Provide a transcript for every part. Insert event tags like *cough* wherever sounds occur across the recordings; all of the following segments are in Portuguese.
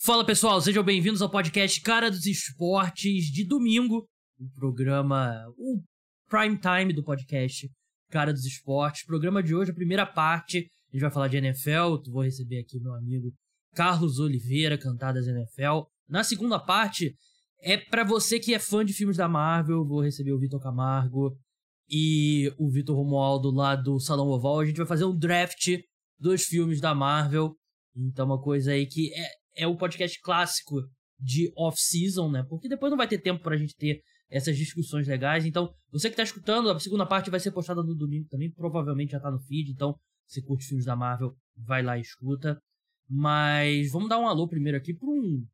Fala pessoal, sejam bem-vindos ao podcast Cara dos Esportes de domingo, o programa, o prime time do podcast Cara dos Esportes. Programa de hoje, a primeira parte, a gente vai falar de NFL, vou receber aqui meu amigo Carlos Oliveira, cantadas NFL. Na segunda parte, é para você que é fã de filmes da Marvel, vou receber o Vitor Camargo e o Vitor Romualdo lá do Salão Oval. A gente vai fazer um draft dos filmes da Marvel. Então, uma coisa aí que é, é o podcast clássico de off-season, né? Porque depois não vai ter tempo pra gente ter essas discussões legais. Então, você que tá escutando, a segunda parte vai ser postada no domingo também. Provavelmente já tá no feed. Então, se curte filmes da Marvel, vai lá e escuta. Mas vamos dar um alô primeiro aqui para um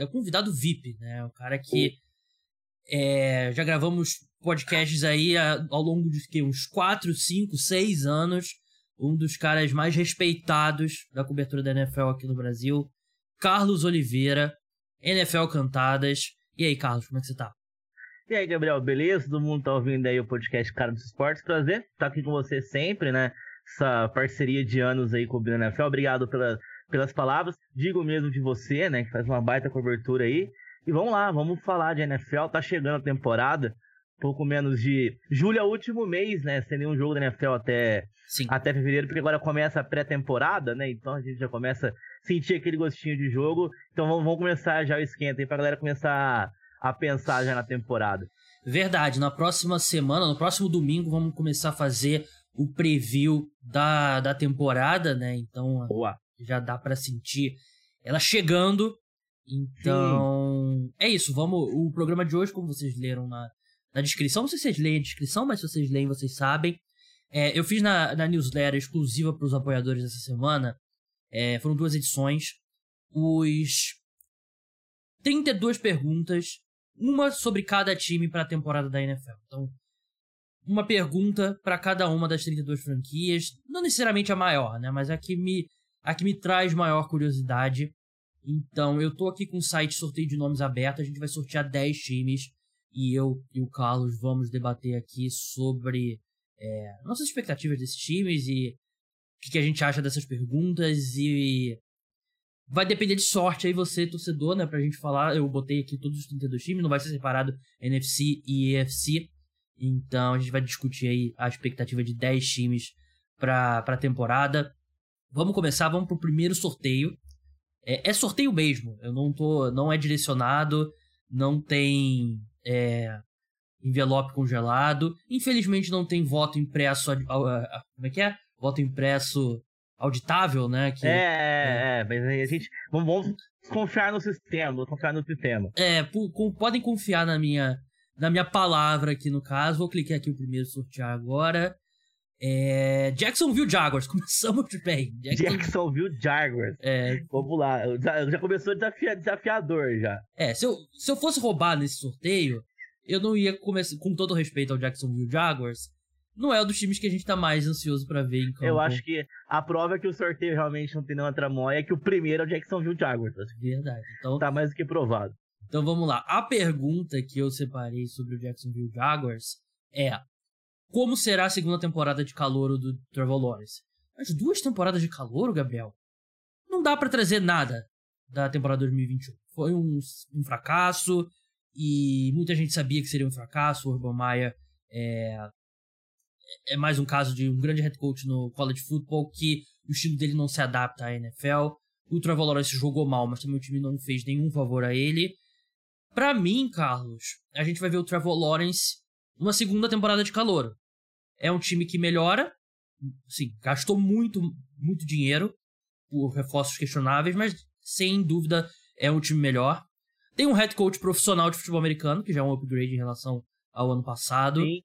é convidado VIP, né? O cara que é, já gravamos podcasts aí ao longo de que, uns 4, 5, 6 anos. Um dos caras mais respeitados da cobertura da NFL aqui no Brasil, Carlos Oliveira, NFL Cantadas. E aí, Carlos, como é que você tá? E aí, Gabriel, beleza? Todo mundo tá ouvindo aí o podcast Cara dos Esportes. Prazer estar aqui com você sempre, né? Essa parceria de anos aí com o NFL. Obrigado pela, pelas palavras. Digo mesmo de você, né? Que faz uma baita cobertura aí. E vamos lá, vamos falar de NFL. Tá chegando a temporada. Pouco menos de. Julho é o último mês, né? Sem nenhum jogo da NFL até, Sim. até fevereiro, porque agora começa a pré-temporada, né? Então a gente já começa a sentir aquele gostinho de jogo. Então vamos, vamos começar já o esquenta aí pra galera começar a pensar já na temporada. Verdade, na próxima semana, no próximo domingo, vamos começar a fazer o preview da, da temporada, né? Então Boa. já dá para sentir ela chegando. Então, Sim. é isso. Vamos. O programa de hoje, como vocês leram na, na descrição, não sei se vocês leem a descrição, mas se vocês leem, vocês sabem. É, eu fiz na, na newsletter exclusiva para os apoiadores essa semana. É, foram duas edições. Os 32 perguntas, uma sobre cada time para a temporada da NFL. Então, uma pergunta para cada uma das 32 franquias, não necessariamente a maior, né, mas a que me a que me traz maior curiosidade. Então, eu tô aqui com o site sorteio de nomes aberto, a gente vai sortear 10 times e eu e o Carlos vamos debater aqui sobre é, nossas expectativas desses times e o que, que a gente acha dessas perguntas e vai depender de sorte aí você, torcedor, né, pra gente falar. Eu botei aqui todos os 32 times, não vai ser separado NFC e EFC. Então a gente vai discutir aí a expectativa de 10 times para a temporada. Vamos começar, vamos pro primeiro sorteio. É, é, sorteio mesmo, eu não tô, não é direcionado, não tem é, envelope congelado. Infelizmente não tem voto impresso, como é que é? Voto impresso auditável, né? Que, é, é, é, mas aí a gente vamos, confiar no sistema, confiar no sistema. É, podem confiar na minha na minha palavra aqui no caso. Vou clicar aqui o primeiro sortear agora. É... Jacksonville Jaguars, *laughs* começamos bem. Jackson... Jacksonville Jaguars. É... Vamos lá, já, começou desafia... desafiador já. É, se eu, se eu fosse roubar nesse sorteio, eu não ia começar, com todo respeito ao Jacksonville Jaguars, não é um dos times que a gente tá mais ansioso para ver em campo. Eu acho que a prova é que o sorteio realmente não tem nenhuma tramóia é que o primeiro é o Jacksonville Jaguars. Verdade. Então, tá mais do que provado. Então vamos lá. A pergunta que eu separei sobre o Jacksonville Jaguars é: como será a segunda temporada de calor do Trevor Lawrence? As duas temporadas de calor, Gabriel, não dá para trazer nada da temporada 2021. Foi um, um, fracasso e muita gente sabia que seria um fracasso. O Urban Meyer é, é mais um caso de um grande head coach no college football que o estilo dele não se adapta à NFL. O Trevor Lawrence jogou mal, mas também o time não fez nenhum favor a ele. Para mim, Carlos, a gente vai ver o Trevor Lawrence numa segunda temporada de calor. É um time que melhora, sim, gastou muito, muito dinheiro por reforços questionáveis, mas sem dúvida é um time melhor. Tem um head coach profissional de futebol americano, que já é um upgrade em relação ao ano passado. Sim.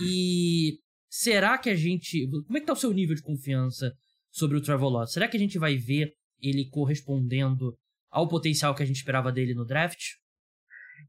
E será que a gente. Como é que tá o seu nível de confiança sobre o Trevor Lawrence? Será que a gente vai ver ele correspondendo ao potencial que a gente esperava dele no draft?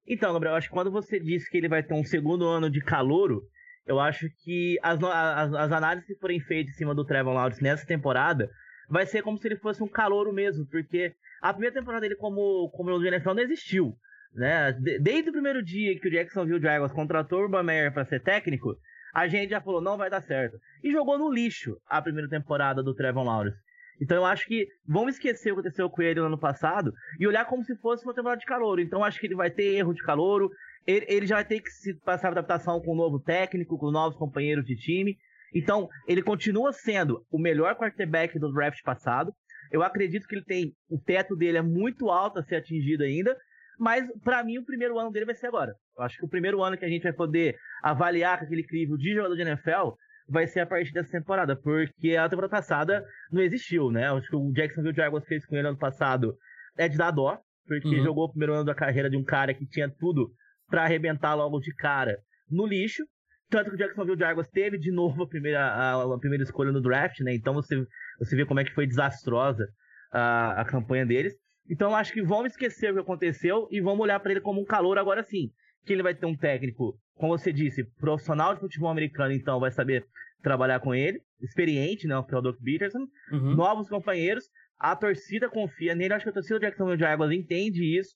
Então, Gabriel, acho que quando você disse que ele vai ter um segundo ano de calouro, eu acho que as, as, as análises que forem feitas em cima do Trevor Lawrence nessa temporada vai ser como se ele fosse um calouro mesmo, porque a primeira temporada dele como, como o NFL não existiu. Né? Desde o primeiro dia que o Jacksonville Jaguars contratou o Urban Meyer para ser técnico, a gente já falou, não vai dar certo. E jogou no lixo a primeira temporada do Trevor Lawrence. Então eu acho que vamos esquecer o que aconteceu com ele no ano passado e olhar como se fosse uma temporada de calouro. Então eu acho que ele vai ter erro de calouro, ele, ele já vai ter que se passar adaptação com um novo técnico, com novos companheiros de time. Então, ele continua sendo o melhor quarterback do draft passado. Eu acredito que ele tem. O teto dele é muito alto a ser atingido ainda. Mas, para mim, o primeiro ano dele vai ser agora. Eu acho que o primeiro ano que a gente vai poder avaliar com aquele crivo de jogador de NFL vai ser a partir dessa temporada. Porque a temporada passada não existiu, né? Acho que o Jacksonville Jaguars fez com ele ano passado é de dar dó. Porque uhum. jogou o primeiro ano da carreira de um cara que tinha tudo para arrebentar logo de cara no lixo. Tanto que o Jacksonville Jaguars teve de novo a primeira, a, a, primeira escolha no draft, né? Então você, você vê como é que foi desastrosa a, a campanha deles. Então acho que vamos esquecer o que aconteceu e vamos olhar para ele como um calor agora sim. Que ele vai ter um técnico, como você disse, profissional de futebol americano, então vai saber trabalhar com ele, experiente, né? Que é o Doc Peterson, uhum. novos companheiros, a torcida confia nele, acho que a torcida do Jacksonville Jaguars entende isso.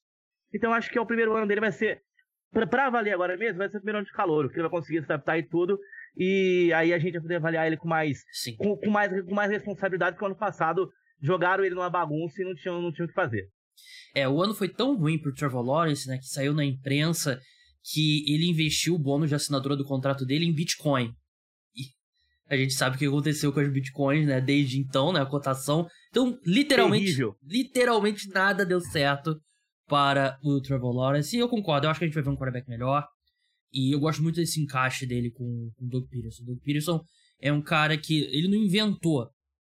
Então acho que é o primeiro ano dele vai ser para avaliar agora mesmo, vai ser o primeiro ano de calor, que ele vai conseguir se adaptar e tudo. E aí a gente vai poder avaliar ele com mais, com, com, mais, com mais responsabilidade, porque o ano passado jogaram ele numa bagunça e não tinham, não tinham o que fazer. É, o ano foi tão ruim pro Trevor Lawrence, né, que saiu na imprensa que ele investiu o bônus de assinatura do contrato dele em Bitcoin. E a gente sabe o que aconteceu com as Bitcoins, né, desde então, né, a cotação. Então, literalmente, Terrível. literalmente nada deu certo para o Trevor Lawrence. E eu concordo, eu acho que a gente vai ver um quarterback melhor. E eu gosto muito desse encaixe dele com, com o Doug Peterson. O Doug Peterson é um cara que ele não inventou,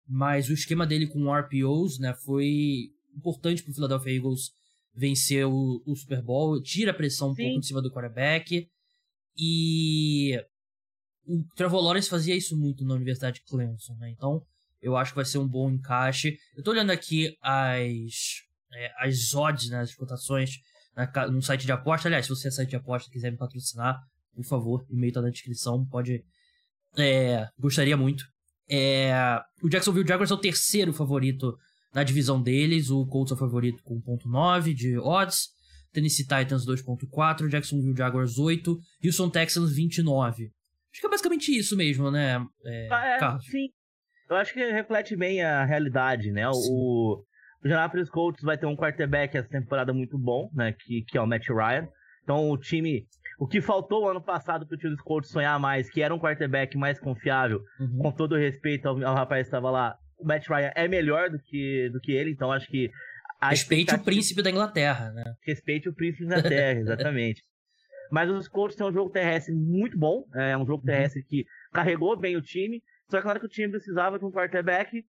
mas o esquema dele com RPOs né, foi importante para o Philadelphia Eagles vencer o, o, Super Bowl, tira a pressão um Sim. pouco em cima do quarterback. E o Trevor Lawrence fazia isso muito na Universidade de Clemson, né? Então, eu acho que vai ser um bom encaixe. Eu tô olhando aqui as é, as odds, né, as cotações na, no site de aposta. Aliás, se você é site de aposta e quiser me patrocinar, por favor, e-mail tá na descrição, pode. É, gostaria muito. É, o Jacksonville Jaguars é o terceiro favorito na divisão deles, o Colts é favorito com 1.9 de odds, Tennessee Titans 2.4, Jacksonville Jaguars 8, Houston Texans 29. Acho que é basicamente isso mesmo, né, é, ah, é? Sim. Eu acho que reflete bem a realidade, né? O, o Indianapolis Colts vai ter um quarterback essa temporada muito bom, né? Que, que é o Matt Ryan. Então o time. O que faltou ano passado para o time dos Colts sonhar mais, que era um quarterback mais confiável, uhum. com todo o respeito ao, ao rapaz que estava lá, o Matt Ryan é melhor do que, do que ele, então acho que. Respeite o príncipe da Inglaterra, né? Respeite o príncipe da Inglaterra, *laughs* exatamente. Mas os Colts têm um jogo terrestre muito bom, é um jogo uhum. terrestre uhum. que carregou bem o time, só que hora que o time precisava de um quarterback,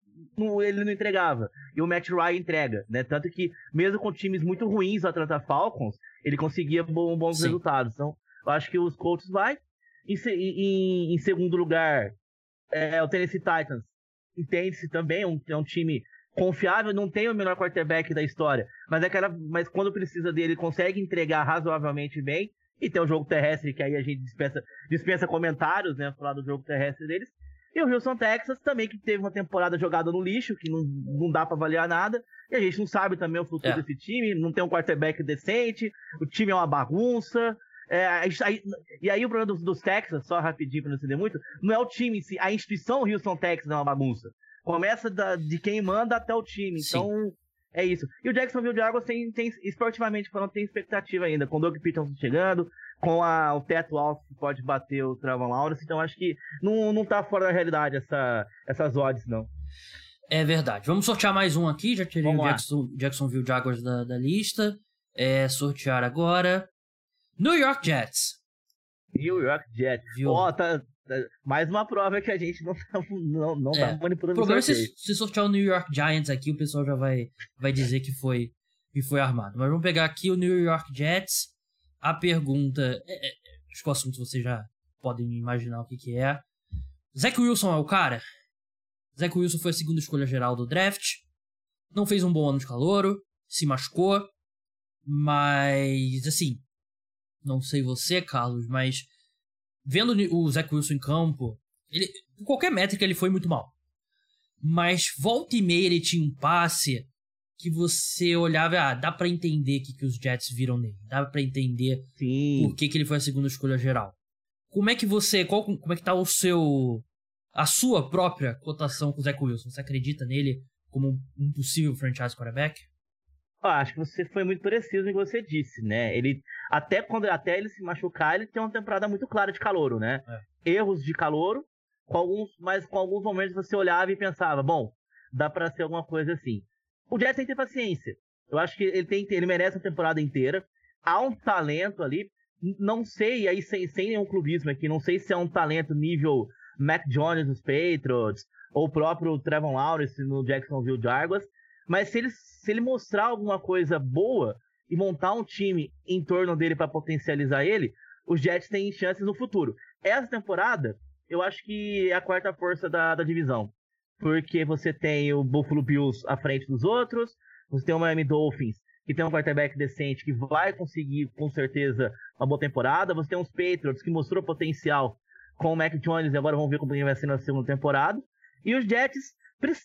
ele não entregava. E o Matt Ryan entrega, né? Tanto que, mesmo com times muito ruins, o Atlanta Falcons, ele conseguia bons resultados. Então, eu acho que os Colts vai. Em, em, em segundo lugar, é, o Tennessee Titans. Entende-se também, é um, é um time confiável, não tem o melhor quarterback da história, mas é aquela, mas quando precisa dele, consegue entregar razoavelmente bem. E tem o jogo terrestre, que aí a gente dispensa, dispensa comentários, né? Falar do jogo terrestre deles. E o Houston Texas também, que teve uma temporada jogada no lixo, que não, não dá para avaliar nada. E a gente não sabe também o futuro é. desse time, não tem um quarterback decente, o time é uma bagunça. É, aí, e aí o problema dos, dos Texas, só rapidinho para não entender muito, não é o time em si, a instituição Houston Texas é uma bagunça. Começa da, de quem manda até o time. Então, Sim. é isso. E o Jacksonville Jaguars tem, tem esportivamente falando, tem expectativa ainda, com o Doug Peterson chegando, com a, o teto alto que pode bater o Trevor Lawrence, então acho que não, não tá fora da realidade essa, essas odds, não. É verdade. Vamos sortear mais um aqui, já tirei Vamos o Jackson, Jacksonville Jaguars da, da lista. É, sortear agora. New York Jets. New York Jets. Ó, oh, tá, tá, mais uma prova que a gente não tá, não, não tá é. tá manipulando o problema é se, se sortear o New York Giants aqui, o pessoal já vai, vai dizer que foi, que foi armado. Mas vamos pegar aqui o New York Jets a pergunta. É, é, acho que o assunto vocês já podem imaginar o que, que é. Zach Wilson é o cara? Zach Wilson foi a segunda escolha geral do draft. Não fez um bom ano de calouro. Se machucou. Mas, assim. Não sei você, Carlos, mas. Vendo o Zach Wilson em campo. Ele, qualquer métrica, ele foi muito mal. Mas volta e meia ele tinha um passe que você olhava, ah, dá para entender o que, que os Jets viram nele, dá para entender Sim. por que, que ele foi a segunda escolha geral. Como é que você, qual, como é que tá o seu, a sua própria cotação com o Zach Wilson? Você acredita nele como um possível franchise quarterback? Ah, acho que você foi muito preciso no que você disse, né? Ele até quando até ele se machucar, ele tem uma temporada muito clara de calouro, né? É. Erros de calouro, com alguns, mas com alguns momentos você olhava e pensava, bom, dá para ser alguma coisa assim. O Jets tem que ter paciência. Eu acho que ele tem ele merece uma temporada inteira. Há um talento ali, não sei aí sem, sem nenhum clubismo aqui, não sei se é um talento nível Mac Jones nos Patriots ou o próprio Trevor Lawrence no Jacksonville Jaguars, mas se ele, se ele mostrar alguma coisa boa e montar um time em torno dele para potencializar ele, os Jets têm chances no futuro. Essa temporada, eu acho que é a quarta força da, da divisão. Porque você tem o Buffalo Bills à frente dos outros, você tem o Miami Dolphins, que tem um quarterback decente, que vai conseguir, com certeza, uma boa temporada. Você tem os Patriots, que mostrou potencial com o Mac Jones, e agora vamos ver como vai ser na segunda temporada. E os Jets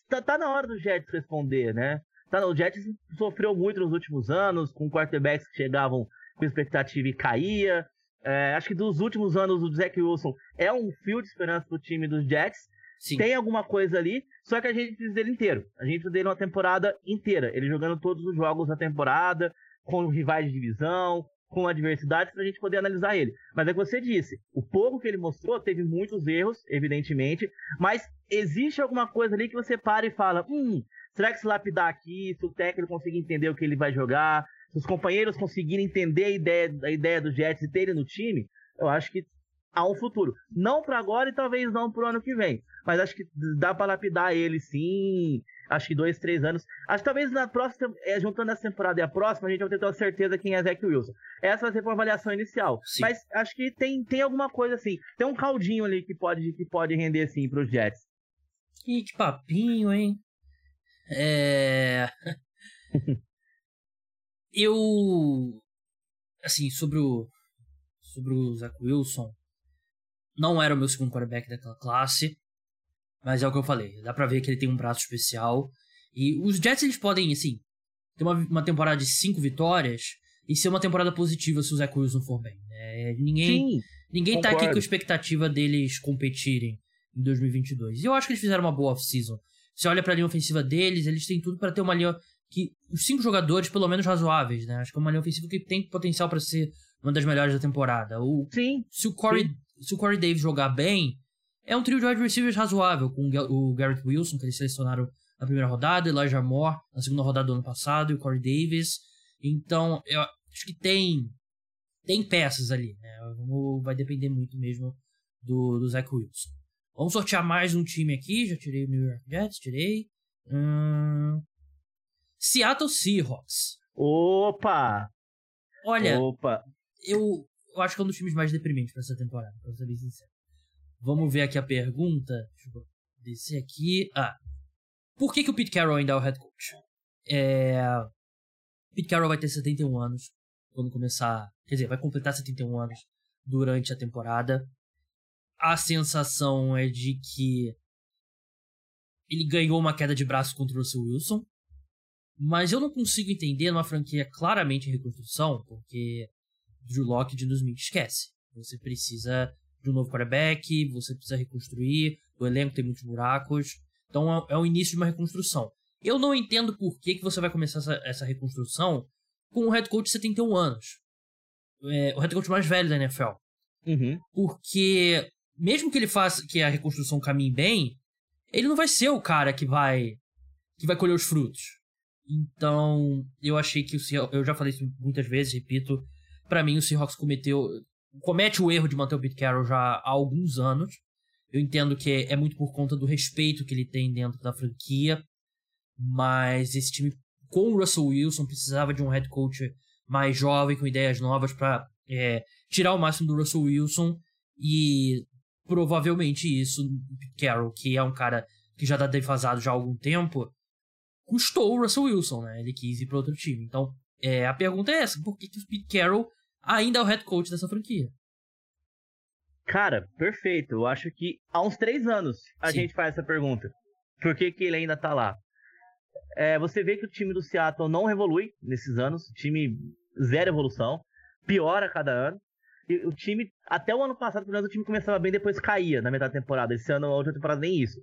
Tá, tá, na hora do Jets responder, né? Tá, o Jets sofreu muito nos últimos anos, com quarterbacks que chegavam com expectativa e caía. É, acho que dos últimos anos o Zach Wilson é um fio de esperança pro time dos Jets. Sim. Tem alguma coisa ali, só que a gente precisa dele inteiro. A gente precisa dele uma temporada inteira. Ele jogando todos os jogos da temporada, com rivais de divisão, com adversidades para a gente poder analisar ele. Mas é que você disse, o pouco que ele mostrou teve muitos erros, evidentemente, mas existe alguma coisa ali que você para e fala, hum, será que se lapidar aqui, se o técnico conseguir entender o que ele vai jogar, se os companheiros conseguirem entender a ideia, a ideia do Jets e ter ele no time, eu acho que há um futuro. Não para agora e talvez não para o ano que vem, mas acho que dá para lapidar ele sim acho que dois, três anos. Acho que talvez na próxima, é, juntando essa temporada e a próxima, a gente vai ter uma certeza quem é Zach Wilson. Essa vai ser uma avaliação inicial. Sim. Mas acho que tem, tem alguma coisa assim. Tem um caldinho ali que pode, que pode render sim pros Jets. Ih, que papinho, hein? É. *laughs* Eu. Assim, sobre o. Sobre o Zach Wilson. Não era o meu segundo quarterback daquela classe. Mas é o que eu falei, dá pra ver que ele tem um braço especial. E os Jets, eles podem, assim, ter uma, uma temporada de cinco vitórias e ser uma temporada positiva se o Zach Wilson for bem. Né? Ninguém, Sim, ninguém tá aqui com a expectativa deles competirem em 2022. E eu acho que eles fizeram uma boa off-season. Você olha pra linha ofensiva deles, eles têm tudo para ter uma linha que os cinco jogadores, pelo menos razoáveis, né? Acho que é uma linha ofensiva que tem potencial para ser uma das melhores da temporada. O, sim. Se o Corey, sim. Se o Corey Davis jogar bem, é um trio de wide receivers razoável, com o Garrett Wilson, que eles selecionaram na primeira rodada, Elijah Moore na segunda rodada do ano passado, e o Corey Davis. Então, eu acho que tem tem peças ali, né? Vai depender muito mesmo do, do Zach Wilson. Vamos sortear mais um time aqui. Já tirei o New York Jets, tirei. Hum... Seattle Seahawks. Opa! Olha, Opa. Eu, eu acho que é um dos times mais deprimentes para essa temporada, pra ser bem sincero. Vamos ver aqui a pergunta. Deixa eu descer aqui. Ah. Por que, que o Pete Carroll ainda é o head coach? É... Pete Carroll vai ter 71 anos quando começar. Quer dizer, vai completar 71 anos durante a temporada. A sensação é de que ele ganhou uma queda de braço contra o Russell Wilson. Mas eu não consigo entender numa franquia claramente em reconstrução, porque Drew Locke de 2000 esquece. Você precisa de um novo quarterback, você precisa reconstruir, o elenco tem muitos buracos. Então é, é o início de uma reconstrução. Eu não entendo por que, que você vai começar essa, essa reconstrução com um head coach de 71 anos. É, o head coach mais velho da NFL. Uhum. Porque, mesmo que ele faça que a reconstrução caminhe bem, ele não vai ser o cara que vai que vai colher os frutos. Então, eu achei que o eu já falei isso muitas vezes, repito, para mim o Seahawks cometeu comete o erro de manter o Pete Carroll já há alguns anos. Eu entendo que é muito por conta do respeito que ele tem dentro da franquia, mas esse time com o Russell Wilson precisava de um head coach mais jovem, com ideias novas para é, tirar o máximo do Russell Wilson e provavelmente isso, Carroll, que é um cara que já está defasado já há algum tempo, custou o Russell Wilson, né? Ele quis ir para outro time. Então, é, a pergunta é essa: por que, que o Pete Carroll ainda é o head coach dessa franquia. Cara, perfeito. Eu acho que há uns três anos a Sim. gente faz essa pergunta. Por que, que ele ainda tá lá? É, você vê que o time do Seattle não evolui nesses anos. O time zero evolução. Piora a cada ano. E o time, até o ano passado, pelo menos o time começava bem, depois caía na metade da temporada. Esse ano, a outra temporada, nem isso.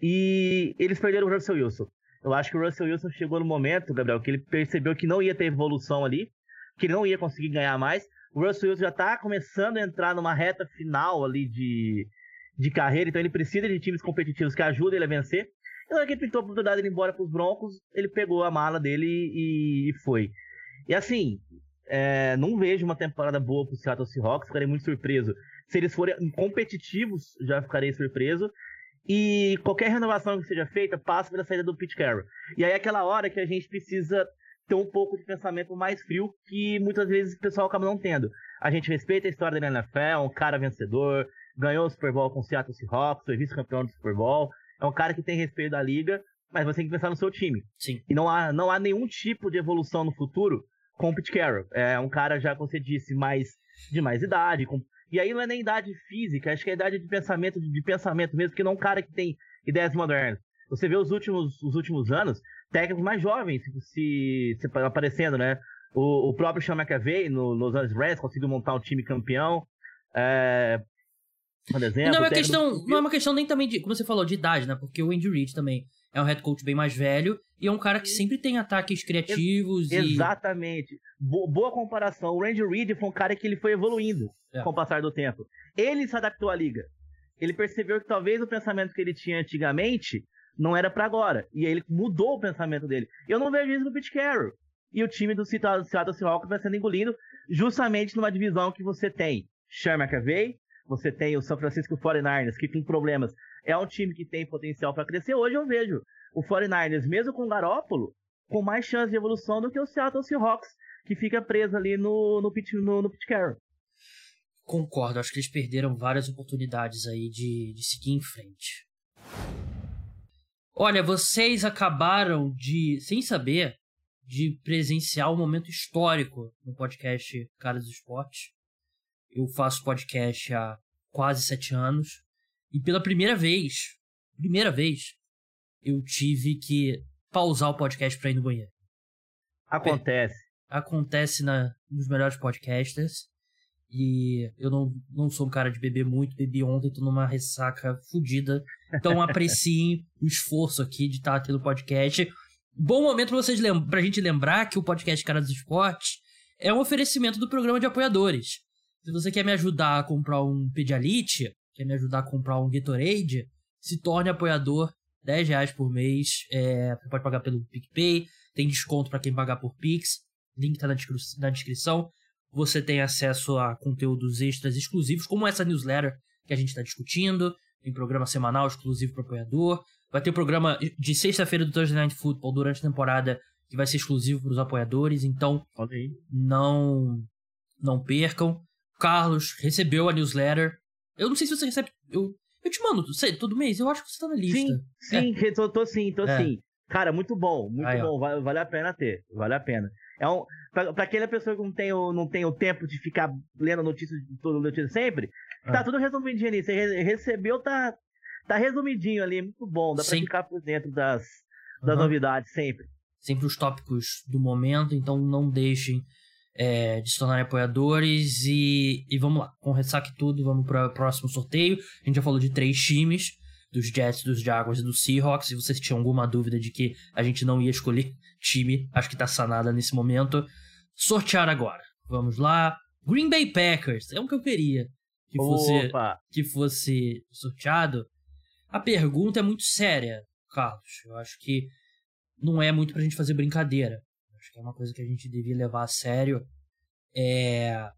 E eles perderam o Russell Wilson. Eu acho que o Russell Wilson chegou no momento, Gabriel, que ele percebeu que não ia ter evolução ali, que não ia conseguir ganhar mais. O Russell Wilson já está começando a entrar numa reta final ali de, de carreira, então ele precisa de times competitivos que ajudem ele a vencer. Então, ele pintou a oportunidade de ir embora para os Broncos, ele pegou a mala dele e, e foi. E assim, é, não vejo uma temporada boa para o Seattle Seahawks, ficarei muito surpreso. Se eles forem competitivos, já ficarei surpreso. E qualquer renovação que seja feita passa pela saída do Pete Carroll. E aí é aquela hora que a gente precisa ter um pouco de pensamento mais frio que muitas vezes o pessoal acaba não tendo. A gente respeita a história da NFL, é um cara vencedor, ganhou o Super Bowl com o Seattle Seahawks, foi vice-campeão do Super Bowl, é um cara que tem respeito da liga, mas você tem que pensar no seu time. Sim. E não há, não há nenhum tipo de evolução no futuro com o Pete Carroll. É um cara já, como você disse, mais de mais idade, com e aí não é nem idade física, acho que é idade de pensamento, de pensamento mesmo, porque não é um cara que tem ideias modernas. Você vê os últimos, os últimos anos, técnicos mais jovens se, se aparecendo, né? O, o próprio Sean McAvey no Los Angeles Reds conseguiu montar um time campeão. É, por exemplo, não é uma questão, do... não é uma questão nem também de, como você falou, de idade, né? Porque o Andy Reid também é um head coach bem mais velho e é um cara que sempre tem ataques criativos Ex e... Exatamente. Bo boa comparação. O Randy Reid foi um cara que ele foi evoluindo é. com o passar do tempo. Ele se adaptou à liga. Ele percebeu que talvez o pensamento que ele tinha antigamente não era para agora. E aí ele mudou o pensamento dele. Eu não vejo isso no Pete Carroll. E o time do Seattle Seahawks vai sendo engolido justamente numa divisão que você tem Sean McAvey, você tem o São Francisco 49ers, que tem problemas é um time que tem potencial para crescer. Hoje eu vejo o 49ers, mesmo com o Garópolo, com mais chance de evolução do que o Seattle Seahawks, que fica preso ali no, no, no, no Carroll. Concordo, acho que eles perderam várias oportunidades aí de, de seguir em frente. Olha, vocês acabaram de, sem saber, de presenciar um momento histórico no podcast Caras do Esporte. Eu faço podcast há quase sete anos. E pela primeira vez, primeira vez, eu tive que pausar o podcast pra ir no banheiro. Acontece. Acontece na, nos melhores podcasters. E eu não, não sou um cara de beber muito, bebi ontem, tô numa ressaca fodida. Então apreciem o esforço aqui de estar tendo podcast. Bom momento pra, vocês pra gente lembrar que o podcast Cara dos Esportes é um oferecimento do programa de apoiadores. Se você quer me ajudar a comprar um Pedialite, quer me ajudar a comprar um Gatorade, se torne apoiador, 10 reais por mês. É, pode pagar pelo PicPay, tem desconto para quem pagar por Pix, link tá na, descri na descrição. Você tem acesso a conteúdos extras exclusivos, como essa newsletter que a gente está discutindo. Tem programa semanal exclusivo para apoiador. Vai ter o programa de sexta-feira do Thursday Night Football durante a temporada que vai ser exclusivo para os apoiadores. Então, não não percam. Carlos recebeu a newsletter. Eu não sei se você recebe. Eu, eu te mando sei, todo mês, eu acho que você tá na lista. Sim, sim, é. tô, tô sim, tô é. sim. Cara, muito bom, muito Aí, bom. Vale, vale, a pena ter. Vale a pena. É um, pra, pra aquela pessoa que não tem, o, não tem o tempo de ficar lendo notícias toda notícia sempre. Tá tudo resumidinho ali. Você recebeu, tá, tá resumidinho ali, muito bom. Dá pra ficar por dentro das, das uhum. novidades sempre. Sempre os tópicos do momento, então não deixem é, de se tornarem apoiadores. E, e vamos lá, com ressaque tudo, vamos para o próximo sorteio. A gente já falou de três times: dos Jets, dos Jaguars e dos Seahawks. Se vocês tinham alguma dúvida de que a gente não ia escolher time, acho que está sanada nesse momento. Sortear agora. Vamos lá. Green Bay Packers, é o que eu queria que fosse, que fosse sorteado. A pergunta é muito séria, Carlos. Eu acho que não é muito pra gente fazer brincadeira. Acho que é uma coisa que a gente devia levar a sério. É.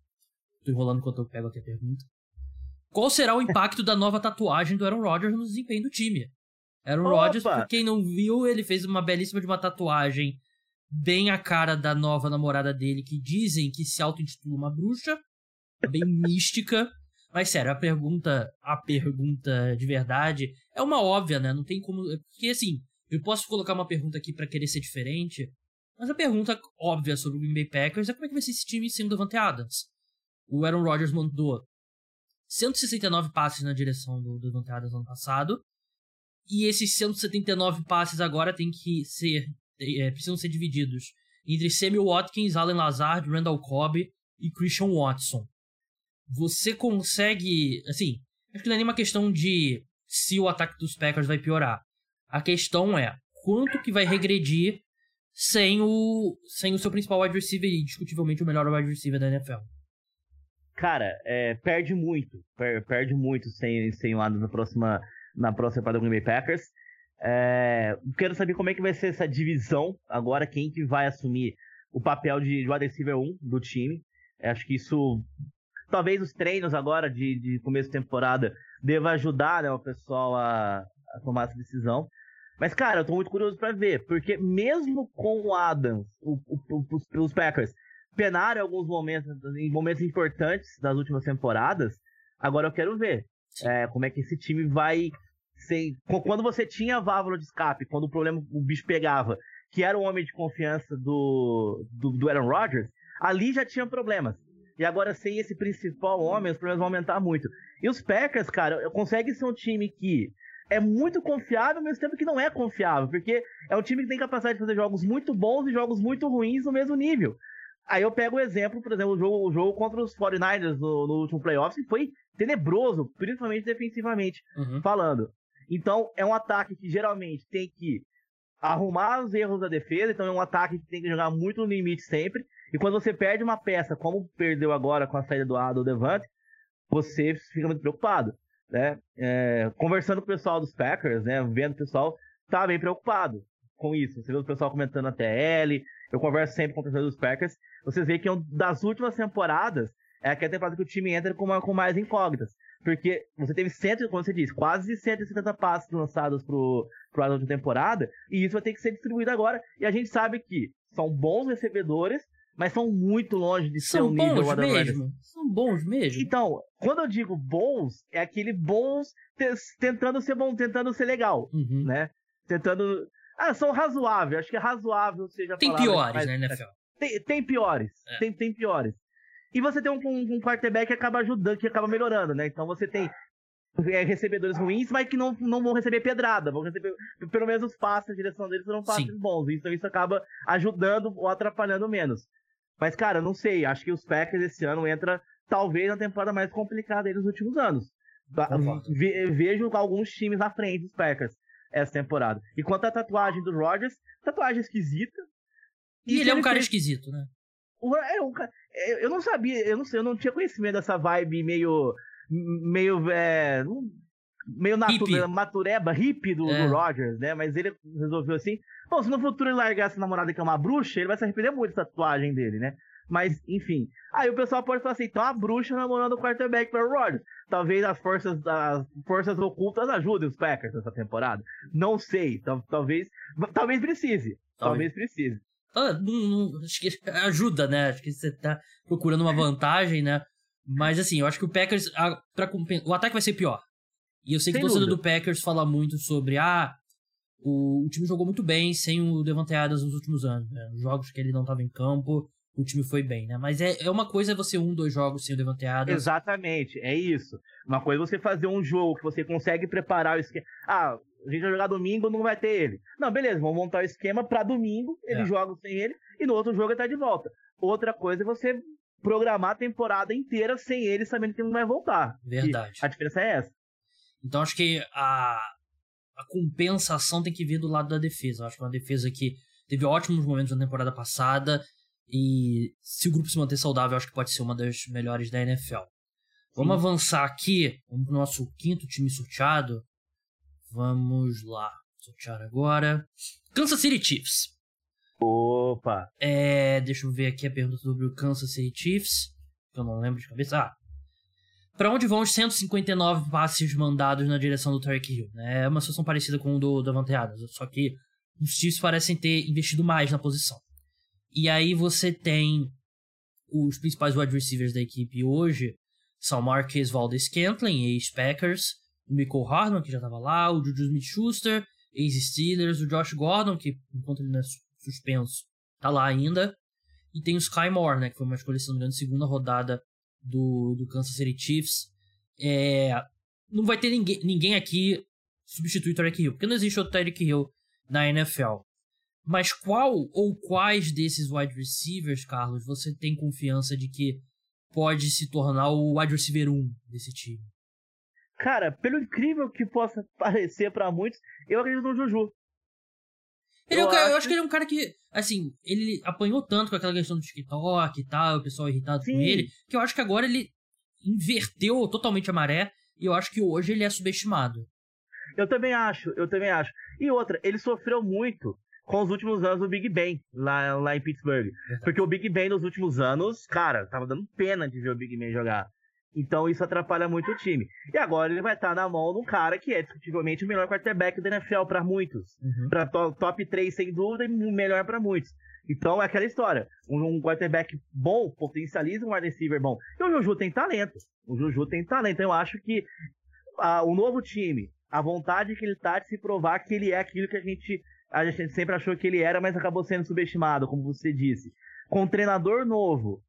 Tô enrolando enquanto eu pego aqui a pergunta. Qual será o impacto da nova tatuagem do Aaron Rodgers no desempenho do time? Aaron Rodgers, pra quem não viu, ele fez uma belíssima de uma tatuagem bem a cara da nova namorada dele, que dizem que se auto-intitula uma bruxa, bem *laughs* mística. Mas sério, a pergunta, a pergunta de verdade é uma óbvia, né? Não tem como, porque assim, eu posso colocar uma pergunta aqui para querer ser diferente, mas a pergunta óbvia sobre o Green Bay Packers é como é que vai ser esse time sem o Davante Adams. O Aaron Rodgers mandou 169 passes na direção do Davante Adams ano passado. E esses 179 passes agora tem que ser é, precisam ser divididos entre Sammy Watkins, Allen Lazard, Randall Cobb e Christian Watson. Você consegue, assim, acho que não é nem uma questão de se o ataque dos Packers vai piorar. A questão é quanto que vai regredir sem o, sem o seu principal wide receiver e discutivelmente o melhor wide receiver da NFL. Cara, é, perde muito. Per, perde muito sem, sem o Adams na próxima, na próxima para do Green Bay Packers. É, quero saber como é que vai ser essa divisão agora, quem que vai assumir o papel de wide receiver 1 do time. Acho que isso, talvez os treinos agora de, de começo de temporada deva ajudar né, o pessoal a, a tomar essa decisão. Mas, cara, eu tô muito curioso para ver, porque mesmo com o Adams, o, o, os, os Packers penaram em alguns momentos, em momentos importantes das últimas temporadas, agora eu quero ver é, como é que esse time vai ser. Quando você tinha a válvula de escape, quando o problema, o bicho pegava, que era o homem de confiança do, do, do Aaron Rodgers, ali já tinha problemas. E agora, sem esse principal homem, os problemas vão aumentar muito. E os Packers, cara, conseguem ser um time que é muito confiável, ao mesmo tempo que não é confiável, porque é um time que tem capacidade de fazer jogos muito bons e jogos muito ruins no mesmo nível. Aí eu pego o exemplo, por exemplo, o jogo, o jogo contra os 49ers no, no último playoffs, que foi tenebroso, principalmente defensivamente uhum. falando. Então, é um ataque que geralmente tem que arrumar os erros da defesa, então é um ataque que tem que jogar muito no limite sempre. E quando você perde uma peça, como perdeu agora com a saída do Ado Devante, você fica muito preocupado né? É, conversando com o pessoal dos Packers, né? Vendo o pessoal, tá bem preocupado com isso. Você vê o pessoal comentando na TL, eu converso sempre com o pessoal dos Packers. Vocês veem que é das últimas temporadas é aquela temporada que o time entra com, uma, com mais incógnitas. Porque você teve, cento, como você disse, quase 170 passes lançados pro, pro lado de temporada, e isso vai ter que ser distribuído agora. E a gente sabe que são bons recebedores, mas são muito longe de são ser um nível bons mesmo. São bons mesmo. Então, quando eu digo bons, é aquele bons tentando ser bom, tentando ser legal, uhum. né? Tentando. Ah, são razoáveis. Acho que é razoável seja Tem piores, mas... né, NFL? Tem, tem piores. É. Tem, tem piores. E você tem um, um, um quarterback que acaba ajudando, que acaba melhorando, né? Então você tem é, recebedores ruins, mas que não, não vão receber pedrada, vão receber pelo menos os passes, a direção deles serão passes Sim. bons. Então isso acaba ajudando ou atrapalhando menos. Mas, cara, não sei. Acho que os Packers esse ano entra talvez na temporada mais complicada aí dos últimos anos. Ve vejo alguns times à frente dos Packers essa temporada. E quanto à tatuagem do Rodgers, tatuagem esquisita. E, e ele é um cara fez... esquisito, né? É um, é, eu não sabia, eu não sei, eu não tinha conhecimento dessa vibe meio. meio. É, meio natu hippie. matureba, hippie do, é. do Rogers, né? Mas ele resolveu assim. Bom, se no futuro ele largar essa namorada que é uma bruxa, ele vai se arrepender muito da tatuagem dele, né? Mas, enfim. Aí o pessoal pode falar assim, então a bruxa namorando o quarterback para o Rodgers. Talvez as forças, as forças ocultas ajudem os Packers nessa temporada. Não sei. Talvez, talvez precise. Talvez, talvez precise. Ah, não, não, acho que ajuda, né? Acho que você tá procurando uma vantagem, né? Mas assim, eu acho que o Packers, a, pra, o ataque vai ser pior. E eu sei que o torcedor do Packers fala muito sobre, ah, o, o, time jogou muito bem sem o Devante Adams nos últimos anos. Né? Os jogos que ele não estava em campo, o time foi bem, né? Mas é, é uma coisa você um, dois jogos sem o Devante Adams. Exatamente, é isso. Uma coisa é você fazer um jogo que você consegue preparar o esquema. Ah, a gente vai jogar domingo, não vai ter ele. Não, beleza, vamos montar o esquema para domingo, ele é. joga sem ele, e no outro jogo ele tá de volta. Outra coisa é você programar a temporada inteira sem ele, sabendo que ele não vai voltar. Verdade. E a diferença é essa. Então acho que a, a compensação tem que vir do lado da defesa. Eu acho que é uma defesa que teve ótimos momentos na temporada passada e se o grupo se manter saudável, acho que pode ser uma das melhores da NFL. Vamos Sim. avançar aqui, vamos pro nosso quinto time sorteado. Vamos lá, sortear agora. Kansas City Chiefs. Opa! É, deixa eu ver aqui a pergunta sobre o Kansas City Chiefs. Que eu não lembro de cabeça. Ah, para onde vão os 159 passes mandados na direção do Tarek Hill? É uma situação parecida com o do Davante Adams, só que os Chiefs parecem ter investido mais na posição. E aí você tem os principais wide receivers da equipe hoje são Marquez Valdez-Scantling, ex-Packers, o Michael Hardman, que já estava lá, o Juju Smith-Schuster, ex-Steelers, o Josh Gordon, que enquanto ele não é suspenso, tá lá ainda, e tem o Sky Moore, né, que foi uma escolha, se não me engano, segunda rodada do, do Kansas City Chiefs. É, não vai ter ninguém, ninguém aqui substituir o Tyreek Hill, porque não existe outro Tyreek Hill na NFL. Mas qual ou quais desses wide receivers, Carlos, você tem confiança de que pode se tornar o wide receiver 1 desse time? Cara, pelo incrível que possa *laughs* parecer para muitos, eu acredito no Juju. Ele eu, é um, acho... eu acho que ele é um cara que, assim, ele apanhou tanto com aquela questão do TikTok e tal, o pessoal irritado Sim. com ele, que eu acho que agora ele inverteu totalmente a maré e eu acho que hoje ele é subestimado. Eu também acho, eu também acho. E outra, ele sofreu muito com os últimos anos do Big Ben lá, lá em Pittsburgh. Porque o Big Ben nos últimos anos, cara, tava dando pena de ver o Big Ben jogar. Então isso atrapalha muito o time. E agora ele vai estar na mão de um cara que é discutivelmente o melhor quarterback da NFL para muitos. Uhum. Para top 3 sem dúvida e o melhor para muitos. Então é aquela história. Um, quarterback bom potencializa um wide receiver bom. E o Juju tem talento. O Juju tem talento. Então eu acho que a, o novo time, a vontade que ele tá de se provar que ele é aquilo que a gente, a gente sempre achou que ele era, mas acabou sendo subestimado, como você disse. Com um treinador novo,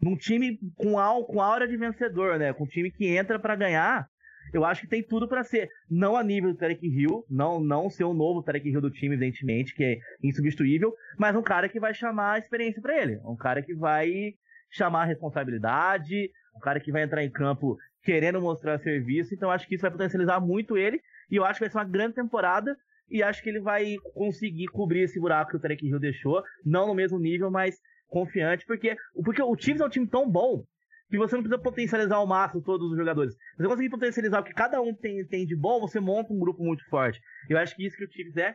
num time com, al, com aura de vencedor, né? Com um time que entra para ganhar, eu acho que tem tudo para ser. Não a nível do Tarek Hill, não, não ser o novo Tarek Hill do time, evidentemente, que é insubstituível, mas um cara que vai chamar a experiência para ele. Um cara que vai chamar a responsabilidade, um cara que vai entrar em campo querendo mostrar serviço. Então acho que isso vai potencializar muito ele. E eu acho que vai ser uma grande temporada. E acho que ele vai conseguir cobrir esse buraco que o Tarek Hill deixou. Não no mesmo nível, mas confiante, porque, porque o Chiefs é um time tão bom que você não precisa potencializar ao máximo todos os jogadores. Você conseguir potencializar o que cada um tem, tem de bom, você monta um grupo muito forte. Eu acho que isso que o Chiefs é.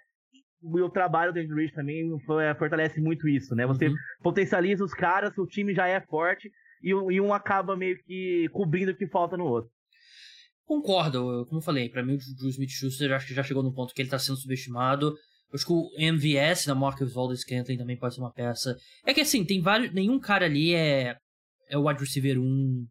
E o trabalho do Andrew Rich também é, fortalece muito isso, né? Você uhum. potencializa os caras, o time já é forte e, e um acaba meio que cobrindo o que falta no outro. Concordo, como eu falei, para mim o Drew Smith-Schuster acho que já chegou no ponto que ele tá sendo subestimado. Acho que o MVS da Marcus Valdez Scantling também pode ser uma peça. É que assim, tem vários. Nenhum cara ali é, é o wide receiver 1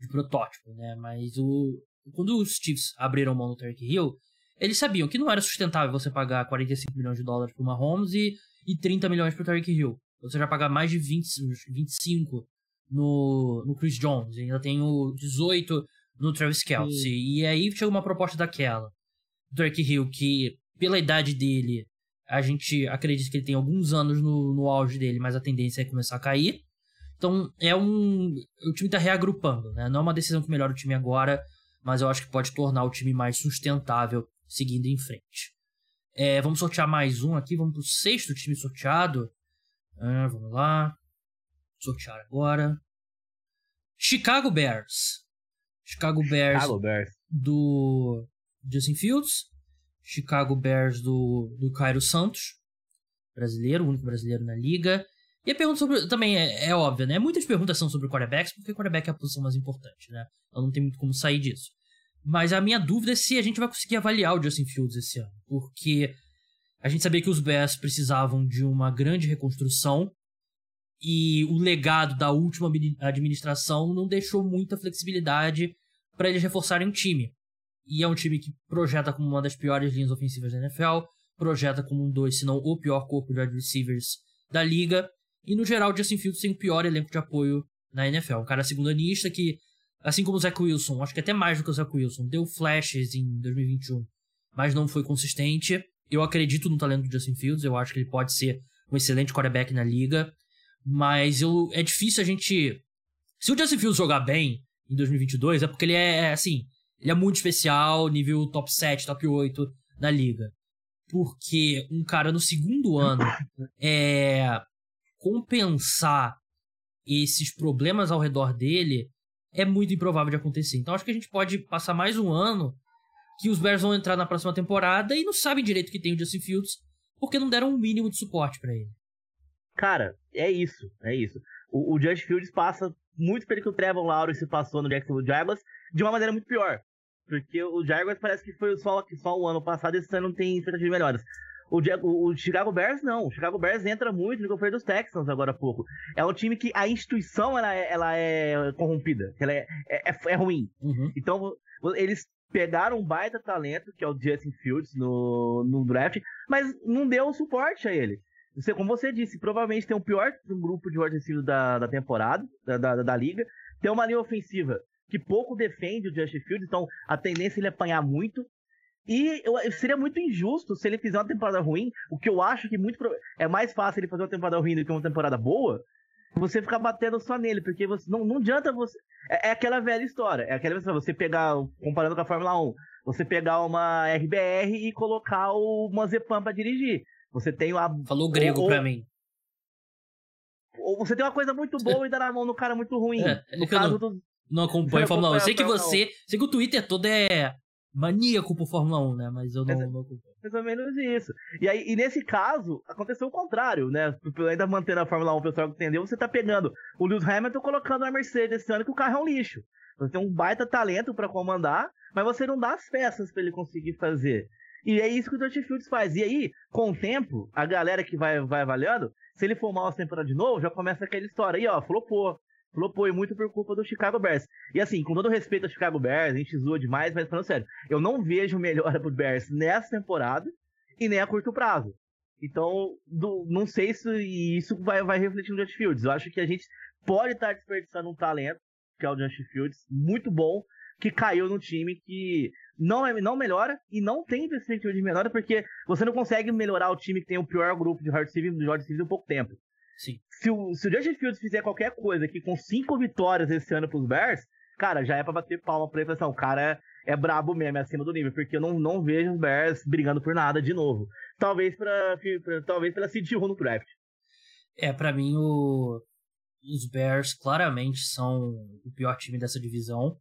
de protótipo, né? Mas o. Quando os Chiefs abriram mão do Tarek Hill, eles sabiam que não era sustentável você pagar 45 milhões de dólares pro Mahomes e, e 30 milhões pro Tarek Hill. Você já pagar mais de 20, 25 no, no Chris Jones. Ainda tem o 18 no Travis Kelce. Sim. E aí chega uma proposta daquela. Do Tarek Hill, que pela idade dele a gente acredita que ele tem alguns anos no, no auge dele, mas a tendência é começar a cair. Então, é um. O time tá reagrupando, né? Não é uma decisão que melhora o time agora, mas eu acho que pode tornar o time mais sustentável seguindo em frente. É, vamos sortear mais um aqui, vamos pro sexto time sorteado. Ah, vamos lá. Sortear agora. Chicago Bears. Chicago Bears, Chicago Bears. do Justin Fields. Chicago Bears do, do Cairo Santos, brasileiro, o único brasileiro na liga. E a pergunta sobre. Também é, é óbvia, né? Muitas perguntas são sobre quarterbacks, porque quarterback é a posição mais importante, né? Então não tem muito como sair disso. Mas a minha dúvida é se a gente vai conseguir avaliar o Justin Fields esse ano. Porque a gente sabia que os Bears precisavam de uma grande reconstrução. E o legado da última administração não deixou muita flexibilidade para eles reforçarem o time. E é um time que projeta como uma das piores linhas ofensivas da NFL, projeta como um dos, se não o pior corpo de wide receivers da liga. E no geral, Justin Fields tem o pior elenco de apoio na NFL. Um cara segundanista que, assim como o Zach Wilson, acho que até mais do que o Zach Wilson, deu flashes em 2021, mas não foi consistente. Eu acredito no talento do Justin Fields, eu acho que ele pode ser um excelente quarterback na liga, mas eu, é difícil a gente. Se o Justin Fields jogar bem em 2022, é porque ele é, assim, ele é muito especial, nível top 7, top 8 da liga. Porque um cara no segundo ano é compensar esses problemas ao redor dele é muito improvável de acontecer. Então acho que a gente pode passar mais um ano que os Bears vão entrar na próxima temporada e não sabem direito que tem o Justin Fields porque não deram um mínimo de suporte para ele. Cara, é isso, é isso. O, o Justin Fields passa muito pelo que o Trevor Lawrence passou no Jacksonville Jaguars de uma maneira muito pior. Porque o Jaguars parece que foi só, só o ano passado e esse ano não tem expectativas melhores. O, o, o, Chicago Bears não. O Chicago Bears entra muito no que eu falei dos Texans agora há pouco. É um time que a instituição ela é, ela é corrompida, ela é, é, é, é ruim. Uhum. Então eles pegaram um baita talento, que é o Justin Fields, no, no draft, mas não deu suporte a ele. Você, como você disse, provavelmente tem o pior grupo de wide da, da temporada, da, da, da liga. Tem uma linha ofensiva que pouco defende o Justin Fields, então a tendência é ele apanhar muito. E eu, seria muito injusto se ele fizer uma temporada ruim, o que eu acho que muito é mais fácil ele fazer uma temporada ruim do que uma temporada boa, você ficar batendo só nele, porque você não, não adianta você. É, é aquela velha história, é aquela história, você pegar, comparando com a Fórmula 1, você pegar uma RBR e colocar o Mazepam para dirigir. Você tem uma. Falou grego ou, pra mim. Ou você tem uma coisa muito boa e dá na mão no cara muito ruim. É, no caso não, do. Não acompanho Fórmula 1. Eu sei que você. Sei que o Twitter todo é maníaco por Fórmula 1, né? Mas eu não, Mas- não acompanho. Mais ou menos isso. E aí, e nesse caso, aconteceu o contrário, né? Ainda mantendo a Fórmula 1, o pessoal entendeu, você tá pegando o Lewis Hamilton colocando na Mercedes esse ano que o carro é um lixo. Você tem um baita talento pra comandar, mas você não dá as peças pra ele conseguir fazer. E é isso que o Dusty Fields faz. E aí, com o tempo, a galera que vai, vai avaliando, se ele for mal essa temporada de novo, já começa aquela história aí, ó, flopou. Flopou muito por culpa do Chicago Bears. E assim, com todo respeito ao Chicago Bears, a gente zoa demais, mas falando sério, eu não vejo melhora pro Bears nessa temporada e nem a curto prazo. Então, do- não sei se isso vai, vai refletir no Just Fields. Eu acho que a gente pode estar desperdiçando um talento, que é o Just Fields, muito bom, que caiu no time que não, é, não melhora e não tem perspectiva de melhora, porque você não consegue melhorar o time que tem o pior grupo de hard receiver, de hard receiver em pouco tempo. Sim. Se o, se o Justin Fields fizer qualquer coisa aqui com cinco vitórias esse ano pros Bears, cara, já é pra bater palma pra ele falar assim, o cara é, é brabo mesmo, é acima do nível, porque eu não, não vejo os Bears brigando por nada de novo. Talvez pra, pra- talvez pela City no draft. É, pra mim, o... os Bears claramente são o pior time dessa divisão.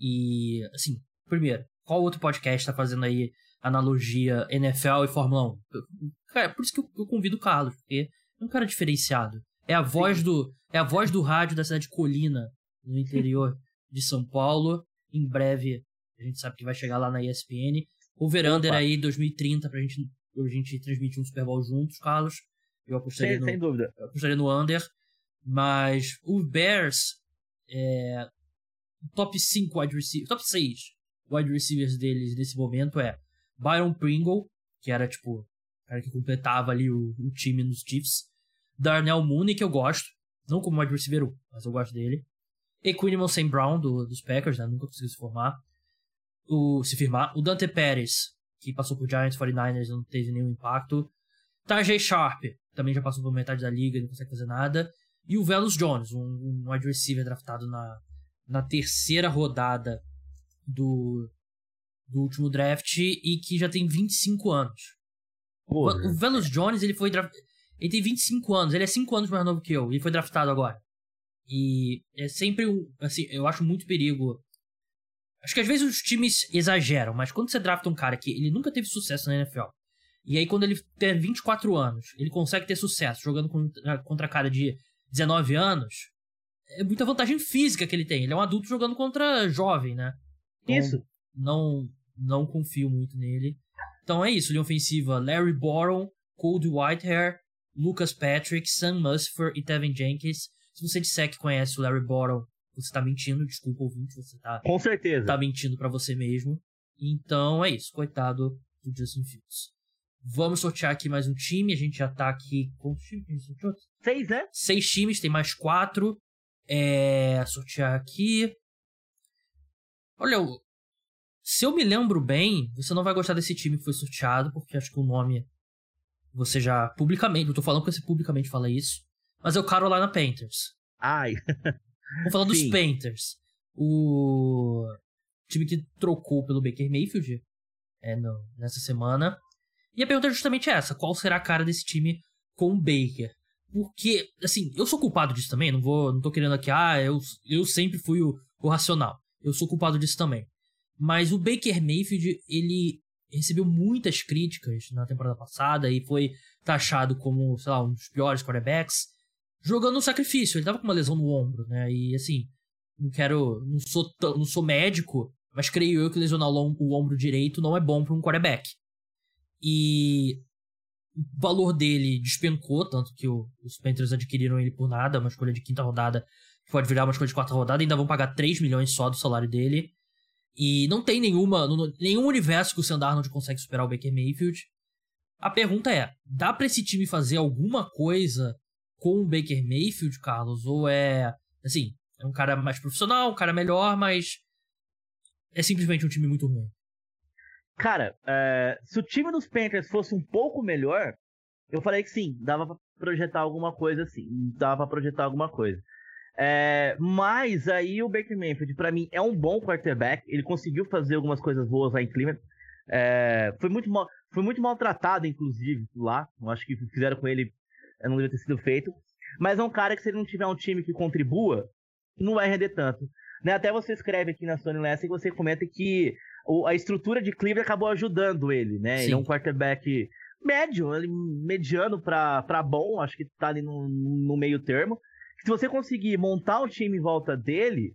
E, assim, primeiro, qual outro podcast tá fazendo aí analogia NFL e Fórmula 1? Eu- Cara, por isso que eu, eu convido o Carlos, porque é um cara diferenciado. É a voz do é a voz do rádio da cidade de Colina, no interior de São Paulo. Em breve, a gente sabe que vai chegar lá na ESPN. O Verander Opa. aí 2030 pra gente, pra gente transmitir um Super Bowl juntos, Carlos. Eu apostaria Sem, no, sem dúvida. eu apostaria no under. Mas o Bears é top 5 wide receivers, top 6 wide receivers deles nesse momento é Byron Pringle, que era tipo cara que completava ali o, o time nos Chiefs. Darnell Mooney, que eu gosto, não como wide receiver 1, mas eu gosto dele. Equinimon St. Brown, do, dos Packers, né? nunca conseguiu se formar. O, se firmar. O Dante Pérez, que passou por Giants 49ers e não teve nenhum impacto. Tajay Sharp, também já passou por metade da liga, não consegue fazer nada. E o Velus Jones, um, um wide receiver draftado na, na terceira rodada do, do último draft e que já tem 25 anos. O Velus Jones, ele foi draft... Ele tem 25 anos, ele é 5 anos mais novo que eu, e foi draftado agora. E é sempre um. Assim, eu acho muito perigo. Acho que às vezes os times exageram, mas quando você drafta um cara que ele nunca teve sucesso na NFL, e aí quando ele tem 24 anos, ele consegue ter sucesso jogando contra, contra cara de 19 anos, é muita vantagem física que ele tem. Ele é um adulto jogando contra jovem, né? Então, Isso. Não, não confio muito nele. Então é isso, linha ofensiva: Larry Boron, Cold Whitehair, Lucas Patrick, Sam Musfer e Tevin Jenkins. Se você disser que conhece o Larry Boron, você tá mentindo, desculpa ouvinte, você tá, Com certeza. tá mentindo pra você mesmo. Então é isso, coitado do Justin Fields. Vamos sortear aqui mais um time, a gente já tá aqui. Quantos times que a gente sorteou? Seis, né? Seis times, tem mais quatro. É. Sortear aqui. Olha, o- se eu me lembro bem, você não vai gostar desse time que foi sorteado, porque acho que o nome. Você já publicamente. Eu tô falando que você publicamente fala isso. Mas é o Carolina Panthers. Ai. *laughs* Vamos falar dos. Panthers. O time que trocou pelo Baker Mayfield é, no- nessa semana. E a pergunta é justamente essa: qual será a cara desse time com o Baker? Porque, assim, eu sou culpado disso também, não vou, não tô querendo aqui, ah, eu, eu sempre fui o, o racional. Eu sou culpado disso também. Mas o Baker Mayfield, ele recebeu muitas críticas na temporada passada e foi taxado como, sei lá, um dos piores quarterbacks jogando no sacrifício. Ele tava com uma lesão no ombro, né? E assim, não quero. Não sou, não sou médico, mas creio eu que lesionar o ombro direito não é bom para um quarterback. E o valor dele despencou, tanto que o- os Panthers adquiriram ele por nada, uma escolha de quinta rodada, que pode virar uma escolha de quarta rodada, ainda vão pagar 3 milhões só do salário dele. E não tem nenhuma, nenhum universo que o Sam Darnold consegue superar o Baker Mayfield. A pergunta é: dá pra esse time fazer alguma coisa com o Baker Mayfield, Carlos? Ou é, assim, é um cara mais profissional, um cara melhor, mas é simplesmente um time muito ruim? Cara, é, se o time dos Panthers fosse um pouco melhor, eu falei que sim, dava pra projetar alguma coisa assim, dava pra projetar alguma coisa. É, mas aí o Baker Mayfield, pra mim, é um bom quarterback. Ele conseguiu fazer algumas coisas boas lá em Cleveland. É, foi muito mal, Foi muito maltratado, inclusive, lá. Eu acho que fizeram com ele, não deveria ter sido feito. Mas é um cara que, se ele não tiver um time que contribua, não vai render tanto. Né? Até você escreve aqui na Sony Lessing e você comenta que a estrutura de Cleveland acabou ajudando ele, né? Sim. Ele é um quarterback médio, mediano para bom, acho que tá ali no, no meio termo. Se você conseguir montar um time em volta dele,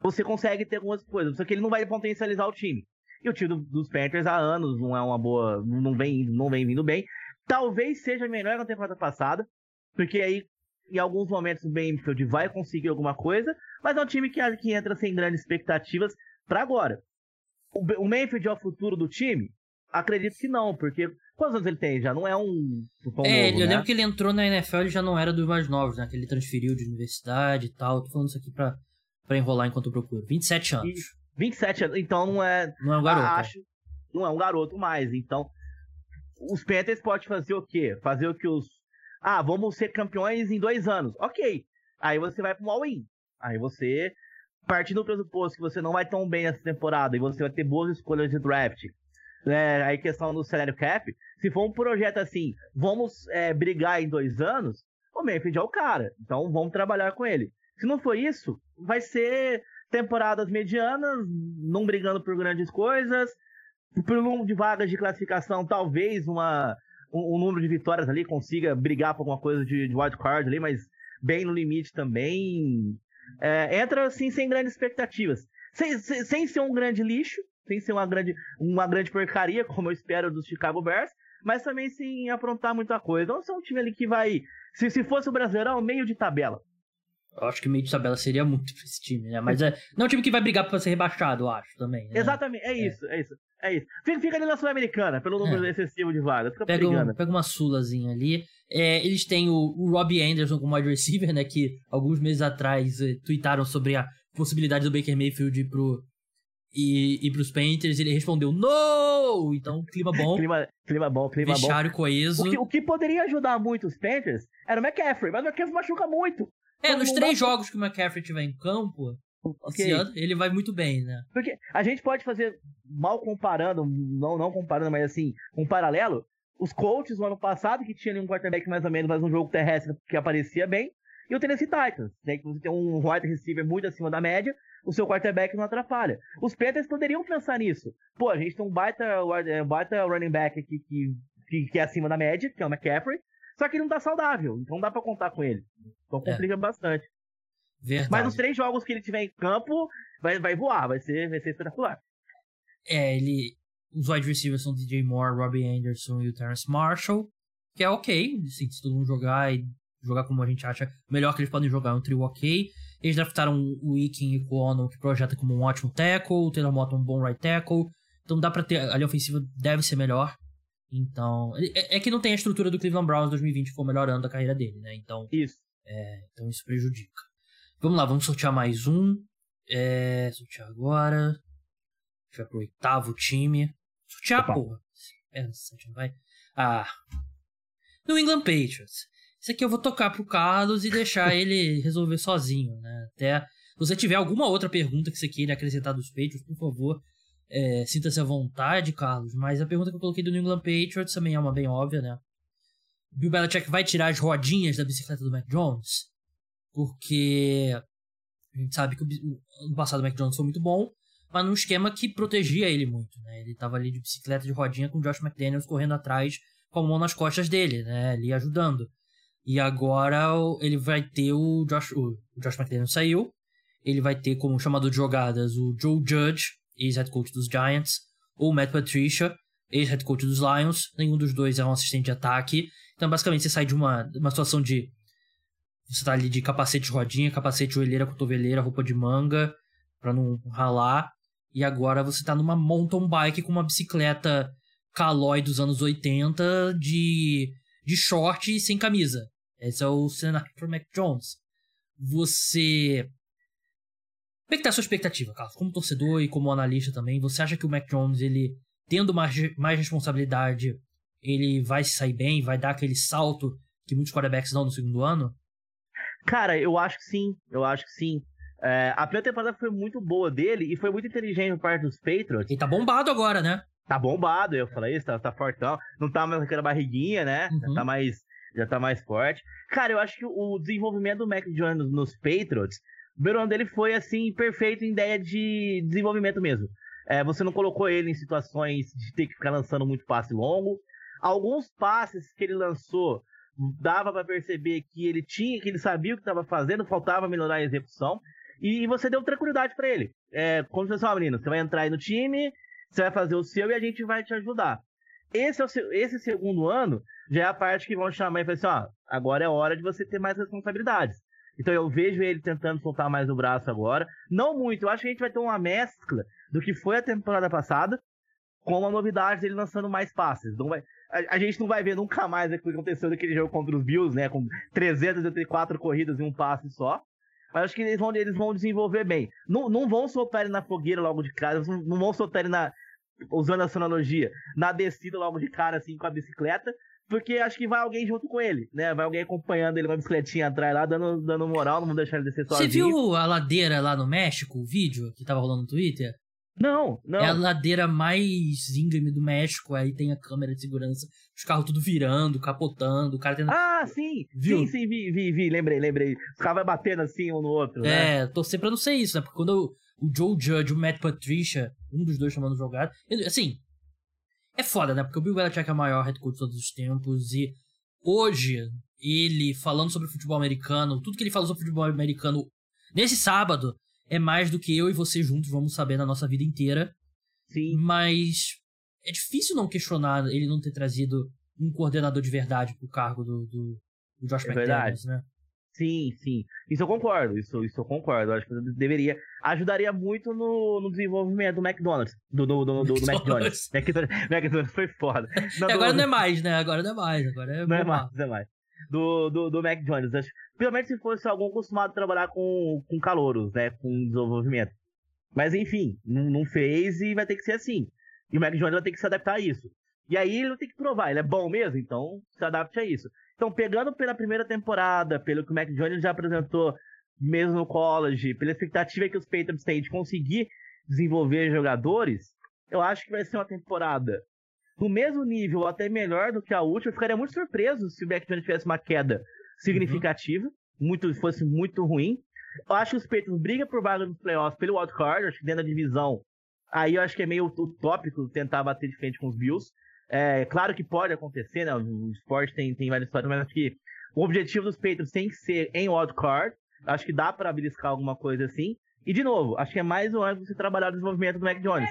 você consegue ter algumas coisas. Só que ele não vai potencializar o time. E o time do, dos Panthers há anos não é uma boa. não vem, não vem vindo bem. Talvez seja melhor na temporada passada, porque aí em alguns momentos o Benfield vai conseguir alguma coisa, mas é um time que, que entra sem grandes expectativas para agora. O, o é o futuro do time? Acredito que não, porque quantos anos ele tem? Já não é um. um é, novo, eu né? lembro que ele entrou na NFL ele já não era dos mais novos, né? Que ele transferiu de universidade e tal. Tô falando isso aqui pra, pra enrolar enquanto eu procuro. 27 anos. E 27 anos, então não é. Não é um garoto. É. Acho, não é um garoto mais. Então, os Panthers podem fazer o quê? Fazer o que os. Ah, vamos ser campeões em dois anos. Ok. Aí você vai um all-in. Aí você, partindo do pressuposto que você não vai tão bem nessa temporada e você vai ter boas escolhas de draft, né, aí questão do salário cap, se for um projeto assim, vamos é, brigar em dois anos, o Memphis é o cara. Então vamos trabalhar com ele. Se não for isso, vai ser temporadas medianas, não brigando por grandes coisas, por número de vagas de classificação, talvez uma, um, um, número de vitórias ali consiga brigar por alguma coisa de, de wild card ali, mas bem no limite também. É, entra assim sem grandes expectativas. Sem, sem, sem, ser um grande lixo, sem ser uma grande, uma grande porcaria, *laughs* como eu espero dos Chicago Bears, mas também sem aprontar muita coisa. Então, é um time ali que vai. Se, se fosse o Brasileirão, meio de tabela. Eu acho que meio de tabela seria muito pra esse time, né? Mas é, não é um time que vai brigar pra ser rebaixado, eu acho, também. Né? Exatamente, é, é isso, é, isso. É isso. Fica, fica ali na Sul-Americana, pelo número é. excessivo de vagas. Fica pega, um, pega uma sulazinha ali. É, eles têm o, o Robbie Anderson como wide receiver, né? Que alguns meses atrás eh, tweetaram sobre a possibilidade do Baker Mayfield ir pro, e, e pros Panthers, ele respondeu no! Então, clima bom. *laughs* clima, clima bom, clima vestiário bom. coeso. O que, o que, poderia ajudar muito os Panthers era o McCaffrey, mas o McCaffrey machuca muito. É, nos três dá... jogos que o McCaffrey tiver em campo, okay. ano, ele vai muito bem, né? Porque a gente pode fazer, mal comparando, não, não comparando, mas assim, um paralelo, os coaches no ano passado, que tinha um quarterback mais ou menos, mas um jogo terrestre que aparecia bem, e o Tennessee Titans, né, que você tem um wide receiver muito acima da média, o seu quarterback não atrapalha. Os Panthers poderiam pensar nisso. Pô, a gente tem um baita, um baita running back aqui que, que, que, é acima da média, que é o McCaffrey, só que ele não tá saudável, então não dá pra contar com ele. Então é. complica é. bastante. Verdade. Mas os três jogos que ele tiver em campo, vai, vai voar, vai ser, vai ser espetacular. É, ele. Os wide receivers são DJ Moore, Robbie Anderson e o Terrence Marshall, que é ok, assim, se todo mundo jogar e jogar como a gente acha melhor que eles podem jogar, é um trio ok. Eles draftaram o Ikin e o Ono, que projeta como um ótimo tackle, o Taylor Motta um bom right tackle, então dá pra ter, a linha ofensiva deve ser melhor. Então, é, é, que não tem a estrutura do Cleveland Browns 2020, que foi o melhor ano da carreira dele, né? Então, isso. É, então isso prejudica. Vamos lá, vamos sortear mais um. É, sortear agora. A gente vai pro oitavo time. Sortear, Opa. porra. É, vai. Ah. New England Patriots. Esse aqui eu vou tocar pro Carlos e deixar *laughs* ele resolver sozinho, né? Até se você tiver alguma outra pergunta que você queira acrescentar dos Patriots, por favor, é, Sinta-se à vontade, Carlos. Mas a pergunta que eu coloquei do New England Patriots também é uma bem óbvia, né? Bill Belichick vai tirar as rodinhas da bicicleta do Mac Jones? Porque a gente sabe que o, ano passado o Mac Jones foi muito bom, mas num esquema que protegia ele muito, né? Ele tava ali de bicicleta de rodinha com o Josh McDaniels correndo atrás com a mão nas costas dele, né? Ali ajudando. E agora ele vai ter o Josh, o Josh McDaniels saiu, ele vai ter como chamador de jogadas o Joe Judge, ex-head coach dos Giants, ou Matt Patricia, ex-head coach dos Lions. Nenhum dos dois é um assistente de ataque. Então, basicamente, você sai de uma, uma situação de. Você tá ali de capacete de rodinha, capacete joelheira, cotoveleira, roupa de manga, para não ralar. E agora você tá numa mountain bike com uma bicicleta calói dos anos 80 de, de short e sem camisa. Esse é o cenário pro Mac Jones. Você como é que tá a sua expectativa, Carlos? Como torcedor e como analista também, você acha que o Mac Jones, ele tendo mais, mais responsabilidade, ele vai se sair bem, vai dar aquele salto que muitos quarterbacks dão no segundo ano? Cara, eu acho que sim, eu acho que sim. É, a primeira temporada foi muito boa dele e foi muito inteligente por parte dos Patriots. Ele tá bombado agora, né? tá bombado, eu falei isso, tá, tá fortão. Não tá mais aquela barriguinha, né? Uhum. Tá mais. Já tá mais forte. Cara, eu acho que o desenvolvimento do Mac Jones nos Patriots, o primeiro dele foi assim, perfeito em ideia de desenvolvimento mesmo. É, você não colocou ele em situações de ter que ficar lançando muito passe longo. Alguns passes que ele lançou dava para perceber que ele tinha, que ele sabia o que estava fazendo, faltava melhorar a execução. E você deu tranquilidade para ele. É, quando você fala, menino, você vai entrar aí no time, você vai fazer o seu e a gente vai te ajudar. Esse, é o esse segundo ano já é a parte que vão chamar e falar assim: ó, agora é hora de você ter mais responsabilidades. Então eu vejo ele tentando soltar mais o braço agora. Não muito, eu acho que a gente vai ter uma mescla do que foi a temporada passada com uma novidade dele lançando mais passes. Não vai, a, a, gente não vai ver nunca mais o que aconteceu naquele jogo contra os Bills, né? Com 384 corridas e um passe só. Mas acho que eles vão, eles vão desenvolver bem. Não, não vão soltar ele na fogueira logo de cara, não vão soltar ele na, usando a sonologia, na descida logo de cara, assim, com a bicicleta, porque acho que vai alguém junto com ele, né? Vai alguém acompanhando ele com a bicicletinha atrás lá, dando, dando moral, não vão deixar ele descer sozinho. Você viu a ladeira lá no México, o vídeo que tava rolando no Twitter? Não, não. É a ladeira mais íngreme do México, aí tem a câmera de segurança, os carros tudo virando, capotando, o cara tendo... Ah, sim! Viu? Sim, sim, vi, vi, vi, lembrei, lembrei. Os carros vai batendo assim um no outro, né? É, torcer pra não ser isso, né? Porque quando o Joe Judge, o Matt Patricia, um dos dois chamando jogada. Assim, é foda, né? Porque o Bill Belichick é o maior head coach de todos os tempos e hoje, ele falando sobre futebol americano, tudo que ele falou sobre futebol americano nesse sábado é mais do que eu e você juntos vamos saber na nossa vida inteira. Sim. Mas é difícil não questionar ele não ter trazido um coordenador de verdade pro cargo do, do, do Josh é McDaniels, né? Sim, sim. Isso eu concordo, isso, isso eu concordo. Eu acho que deveria. Ajudaria muito no, no desenvolvimento do McDonald's. Do, do, do, do, do *laughs* McDonald's. McDonald's foi foda. Não, agora do, não é mais, né? Agora não é mais. Agora é não é mais, não é mais. Do, do, do McDonald's. Acho, principalmente se fosse algum acostumado a trabalhar com, com calouros, né? Com desenvolvimento. Mas enfim, não, não fez e vai ter que ser assim. E o McDonald's vai ter que se adaptar a isso. E aí ele ter que provar, ele é bom mesmo, então se adapte a isso. Então, pegando pela primeira temporada, pelo que o Mac Jones já apresentou, mesmo no college, pela expectativa que os Patriots têm de conseguir desenvolver jogadores, eu acho que vai ser uma temporada no mesmo nível, ou até melhor do que a última. Eu ficaria muito surpreso se o Mac Jones tivesse uma queda significativa, uhum. muito, fosse muito ruim. Eu acho que os Patriots brigam por vaga nos playoffs pelo wildcard, acho que dentro da divisão. Aí eu acho que é meio utópico tentar bater de frente com os Bills. É claro que pode acontecer, né? O esporte tem, tem várias histórias, mas acho que o objetivo dos Patriots tem que ser em wildcard. Acho que dá para beliscar alguma coisa assim. E, de novo, acho que é mais um ano você trabalhar o desenvolvimento do Mac Jones.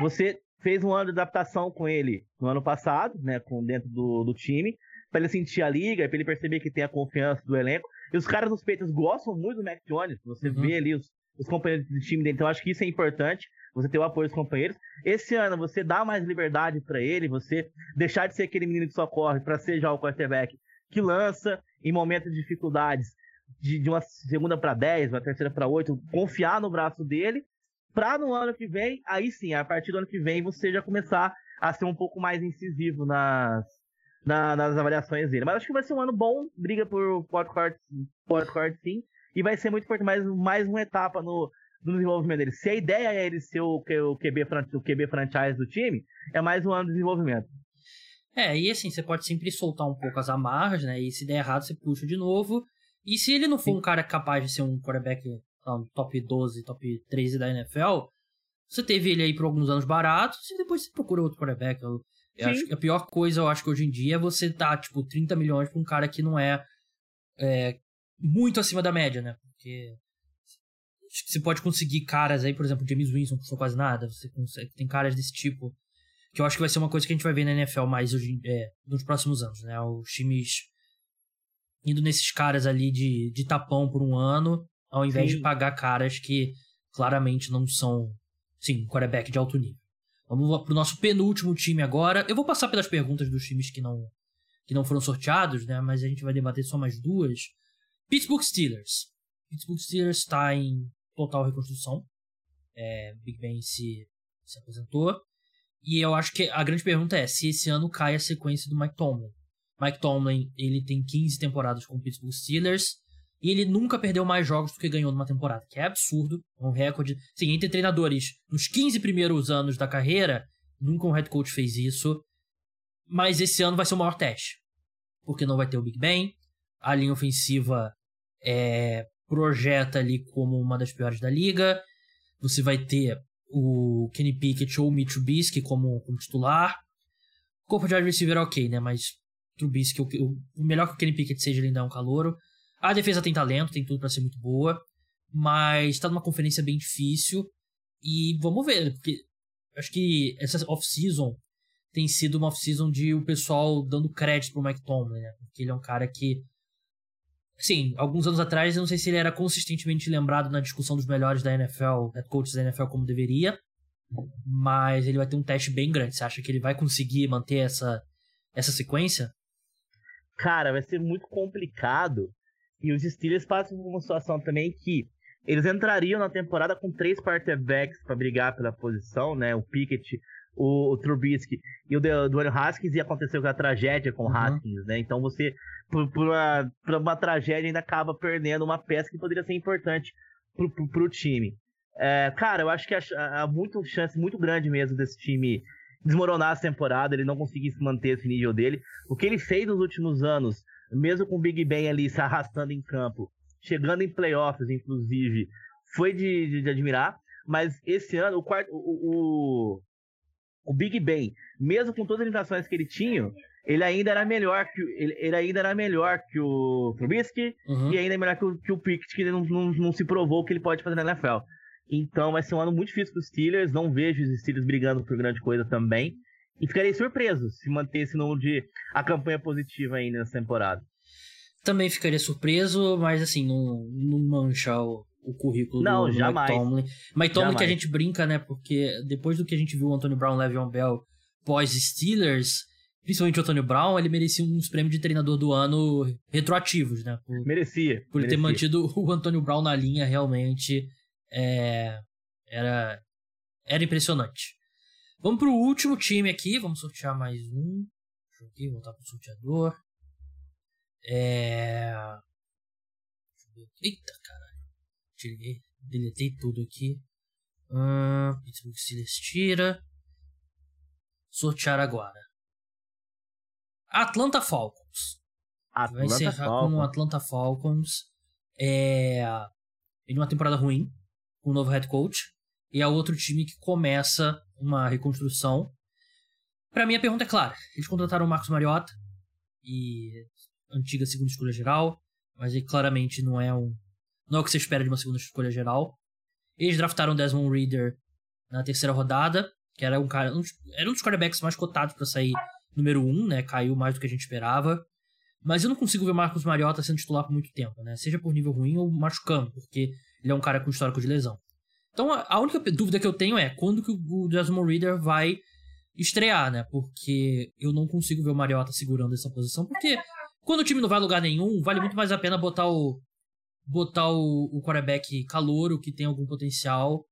Você fez um ano de adaptação com ele no ano passado, né? Com, dentro do, do time, para ele sentir a liga, para ele perceber que tem a confiança do elenco. E os caras dos Patriots gostam muito do Mac Jones. Você uhum. vê ali os, os companheiros do time dele. Então, acho que isso é importante você ter o apoio dos companheiros. Esse ano você dá mais liberdade para ele, você deixar de ser aquele menino que só corre para ser já o quarterback que lança em momentos de dificuldades, de, de uma segunda para 10, uma terceira para 8, confiar no braço dele, para no ano que vem, aí sim, a partir do ano que vem você já começar a ser um pouco mais incisivo nas, na, nas avaliações dele. Mas acho que vai ser um ano bom, briga por podcast sim, e vai ser muito importante, mais, mais uma etapa no, no desenvolvimento dele. Se a ideia é ele ser o, o, QB, o QB franchise do time, é mais um ano de desenvolvimento. É, e assim, você pode sempre soltar um pouco as amarras, né? E se der errado, você puxa de novo. E se ele não for Sim. um cara capaz de ser um quarterback não, top 12, top 13 da NFL, você teve ele aí por alguns anos baratos e depois você procura outro quarterback. Eu, eu acho que a pior coisa, eu acho que hoje em dia é você dar, tipo, 30 milhões pra um cara que não é, é muito acima da média, né? Porque você pode conseguir caras aí, por exemplo, James Winston custou quase nada. Você consegue, tem caras desse tipo. Que eu acho que vai ser uma coisa que a gente vai ver na NFL mais hoje, é, nos próximos anos, né? Os times indo nesses caras ali de, de tapão por um ano, ao invés sim. de pagar caras que claramente não são, sim, quarterback de alto nível. Vamos pro nosso penúltimo time agora. Eu vou passar pelas perguntas dos times que não, que não foram sorteados, né? Mas a gente vai debater só mais duas. Pittsburgh Steelers. Pittsburgh Steelers está em total reconstrução. É, Big Ben se, se aposentou. E eu acho que a grande pergunta é se esse ano cai a sequência do Mike Tomlin. Mike Tomlin, ele tem 15 temporadas com o Pittsburgh Steelers e ele nunca perdeu mais jogos do que ganhou numa temporada, que é absurdo, é um recorde. Sim, entre treinadores, nos 15 primeiros anos da carreira, Nunca um head coach fez isso. Mas esse ano vai ser o maior teste. Porque não vai ter o Big Ben. A linha ofensiva é, projeta ali como uma das piores da liga. Você vai ter o Kenny Pickett ou o Mitch Trubisky como, como titular. O corpo de wide receiver é ok, né? Mas Trubisky, o, o melhor que o Kenny Pickett seja, ele ainda é um calouro. A defesa tem talento, tem tudo para ser muito boa. Mas tá numa conferência bem difícil. E vamos ver, porque acho que essa off-season tem sido uma off-season de o pessoal dando crédito pro Mike Tomlin, né? Porque ele é um cara que. Sim, alguns anos atrás eu não sei se ele era consistentemente lembrado na discussão dos melhores da NFL, head coaches da NFL como deveria, mas ele vai ter um teste bem grande. Você acha que ele vai conseguir manter essa, essa sequência? Cara, vai ser muito complicado. E os Steelers passam por uma situação também que eles entrariam na temporada com três quarterbacks para brigar pela posição, né? O Pickett, o, o Trubisky e o Dwayne Haskins, e aconteceu com a tragédia com o uhum. Haskins, né? Então você, por, por, uma, por, uma, tragédia, ainda acaba perdendo uma peça que poderia ser importante pro, pro, pro time. É, cara, eu acho que há, muito chance muito grande mesmo desse time desmoronar essa temporada, ele não conseguir manter esse nível dele. O que ele fez nos últimos anos, mesmo com o Big Ben ali se arrastando em campo, chegando em playoffs, inclusive, foi de, de, de admirar. Mas esse ano, o, quarto, o, o, o, Big Ben, mesmo com todas as limitações que ele tinha, ele ainda era melhor que ele, ele ainda era melhor que o Trubisky uhum. e ainda é melhor que o, que o Pickett, que ele não, não, não se provou que ele pode fazer na NFL. Então vai ser um ano muito difícil para os Steelers. Não vejo os Steelers brigando por grande coisa também. E ficarei surpreso se manter esse número de a campanha positiva ainda nessa temporada. Também ficaria surpreso, mas assim, não, não mancha o, o currículo não, do, do jamais. Mike Tomlin. Mike Tomlin que a gente brinca, né? Porque depois do que a gente viu o Antônio Brown, Le'Veon Bell pós-Steelers, principalmente o Antônio Brown, ele merecia uns prêmios de treinador do ano retroativos, né? Por, merecia. Por merecia. ter mantido *laughs* o Antônio Brown na linha, realmente é, era, era impressionante. Vamos pro último time aqui, vamos sortear mais um. Deixa eu aqui, voltar pro sorteador. É... Eita, caralho. Tirei, deletei tudo aqui. Hum, Pittsburgh Steelers tira. Sortear agora. Atlanta Falcons. Atlanta Vai encerrar Falcons. com o Atlanta Falcons. É... Em uma temporada ruim, com um novo head coach. E é outro time que começa uma reconstrução. Para mim, a pergunta é clara. Eles contrataram o Marcos Mariota. E antiga segunda escolha geral, mas ele claramente não é um não é o que você espera de uma segunda escolha geral. Eles draftaram Desmond Reader na terceira rodada, que era um cara, um, era um dos quarterbacks mais cotados para sair número um, né? Caiu mais do que a gente esperava. Mas eu não consigo ver Marcos Mariota sendo titular por muito tempo, né? Seja por nível ruim ou machucando, porque ele é um cara com histórico de lesão. Então a única dúvida que eu tenho é quando que o Desmond Reader vai estrear, né? Porque eu não consigo ver o Mariota segurando essa posição, porque quando o time não vai a lugar nenhum, vale muito mais a pena botar o botar o, o quarterback calouro, que tem algum potencial,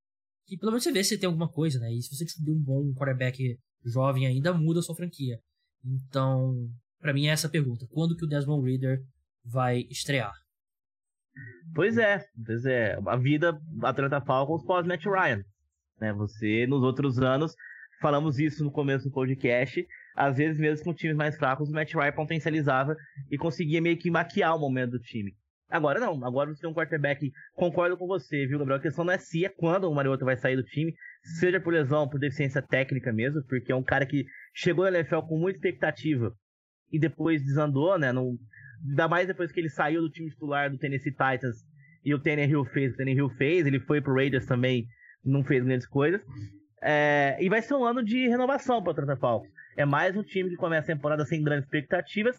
que pelo menos você vê se tem alguma coisa, né? E se você descobrir um bom quarterback jovem ainda, muda a sua franquia. Então, para mim é essa a pergunta. Quando que o Desmond Reader vai estrear? Pois é, pois é. A vida Atlanta Falcons pós Matt Ryan. Né? Você, nos outros anos, falamos isso no começo do podcast, às vezes mesmo com times mais fracos, o Matt Ryan potencializava e conseguia meio que maquiar o momento do time. Agora não, agora você tem um quarterback, concordo com você, viu, Gabriel? A questão não é se, é quando o Mariota vai sair do time, seja por lesão, por deficiência técnica mesmo, porque é um cara que chegou na NFL com muita expectativa e depois desandou, né? Não, ainda mais depois que ele saiu do time titular do Tennessee Titans e o Tannehill fez o Tannehill fez, ele foi pro Raiders também, não fez grandes coisas. É, e vai ser um ano de renovação para o Atlanta Falcons. É mais um time que começa a temporada sem grandes expectativas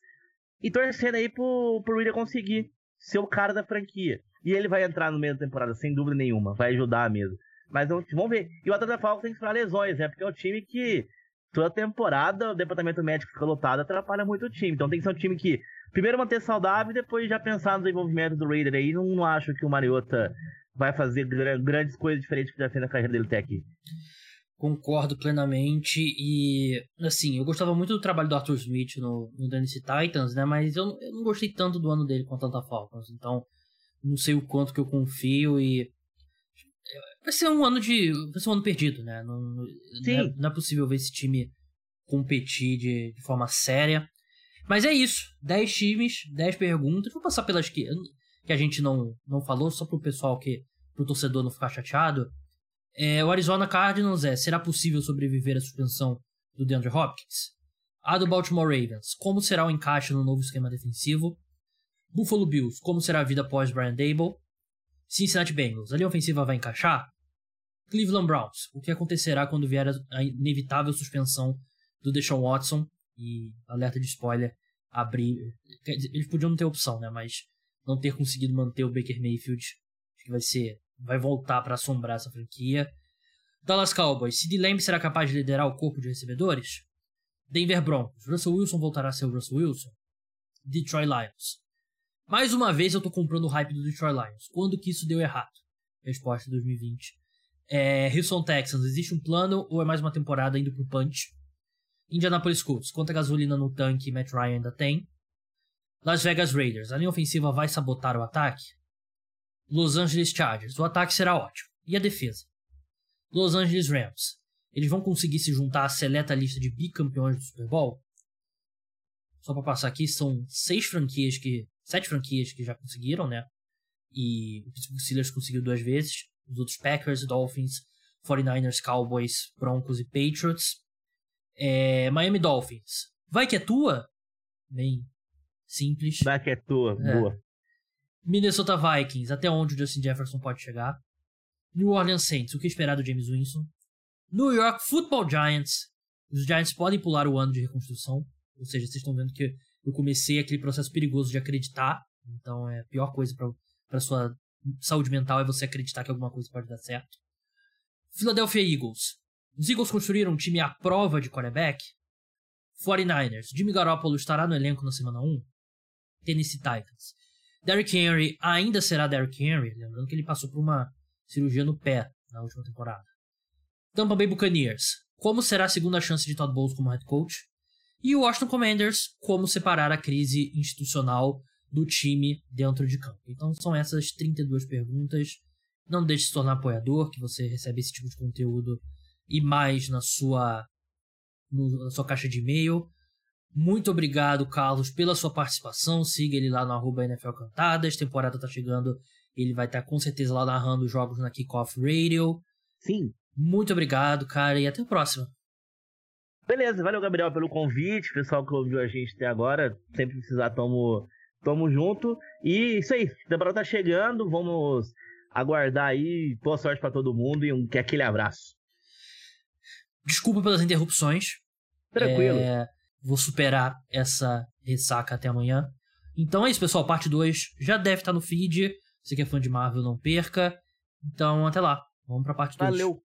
e torcendo aí pro, pro Reader conseguir ser o cara da franquia. E ele vai entrar no meio da temporada, sem dúvida nenhuma. Vai ajudar mesmo. Mas vamos ver. E o Atlanta Falcons tem que esperar lesões, né? Porque é um time que toda temporada o departamento médico fica lotado, atrapalha muito o time. Então tem que ser um time que primeiro manter saudável e depois já pensar no desenvolvimento do Raider aí. Não, não acho que o Mariota vai fazer grandes coisas diferentes que já fez na carreira dele até aqui. Concordo plenamente e, assim, eu gostava muito do trabalho do Arthur Smith no, no Tennessee Titans, né? Mas eu, eu, não gostei tanto do ano dele com tanta Falcons, então não sei o quanto que eu confio e vai ser um ano de. Vai ser um ano perdido, né? Não, não, é, não é, possível ver esse time competir de, de forma séria. Mas é isso. 10 times, 10 perguntas. Vou passar pelas que, que a gente não, não falou, só pro pessoal que. pro torcedor não ficar chateado. É, o Arizona Cardinals é: será possível sobreviver à suspensão do DeAndre Hopkins? A do Baltimore Ravens: como será o encaixe no novo esquema defensivo? Buffalo Bills: como será a vida após Brian Dable? Cincinnati Bengals: a linha ofensiva vai encaixar? Cleveland Browns: o que acontecerá quando vier a inevitável suspensão do Deshaun Watson? E alerta de spoiler: abrir. Eles podiam não ter opção, né? Mas não ter conseguido manter o Baker Mayfield, que vai ser vai voltar para assombrar essa franquia. Dallas Cowboys, Sid Lamb será capaz de liderar o corpo de recebedores? Denver Broncos, Russell Wilson voltará a ser o Russell Wilson? Detroit Lions. Mais uma vez eu tô comprando o hype do Detroit Lions. Quando que isso deu errado? Resposta 2020. É, Houston Texans, existe um plano ou é mais uma temporada indo pro punch? Indianapolis Colts, quanta gasolina no tanque Matt Ryan ainda tem? Las Vegas Raiders, a linha ofensiva vai sabotar o ataque? Los Angeles Chargers. O ataque será ótimo. E a defesa? Los Angeles Rams. Eles vão conseguir se juntar à seleta lista de bicampeões do Super Bowl? Só para passar aqui, são seis franquias que. Sete franquias que já conseguiram, né? E o Pittsburgh Steelers conseguiu duas vezes. Os outros Packers, Dolphins, 49ers, Cowboys, Broncos e Patriots. É, Miami Dolphins. Vai que é tua? Bem simples. Vai que é tua, é. boa. Minnesota Vikings, até onde o Justin Jefferson pode chegar. New Orleans Saints, o que esperar do James Winston. New York Football Giants, os Giants podem pular o ano de reconstrução. Ou seja, vocês estão vendo que eu comecei aquele processo perigoso de acreditar. Então é a pior coisa para sua saúde mental é você acreditar que alguma coisa pode dar certo. Philadelphia Eagles. Os Eagles construíram um time à prova de quarterback. 49ers. Jimmy Garoppolo estará no elenco na semana 1. Tennessee Titans. Derrick Henry ainda será Derrick Henry, lembrando que ele passou por uma cirurgia no pé na última temporada. Tampa Bay Buccaneers, como será a segunda chance de Todd Bowles como head coach? E o Washington Commanders, como separar a crise institucional do time dentro de campo. Então são essas 32 perguntas. Não deixe de se tornar apoiador, que você recebe esse tipo de conteúdo e mais na sua, no, na sua caixa de e-mail. Muito obrigado, Carlos, pela sua participação. Siga ele lá no arroba NFL Cantadas. Temporada tá chegando. Ele vai estar tá, com certeza lá narrando jogos na Kickoff Radio. Sim. Muito obrigado, cara, e até a próxima. Beleza, valeu, Gabriel, pelo convite. Pessoal que ouviu a gente até agora, sempre precisar, tamo, tamo junto. E isso aí, a temporada tá chegando. Vamos aguardar aí. Boa sorte para todo mundo e um aquele abraço. Desculpa pelas interrupções. Tranquilo. É vou superar essa ressaca até amanhã. Então é isso, pessoal. Parte 2 já deve estar no feed. Você que é fã de Marvel, não perca. Então, até lá. Vamos pra parte 2. Valeu.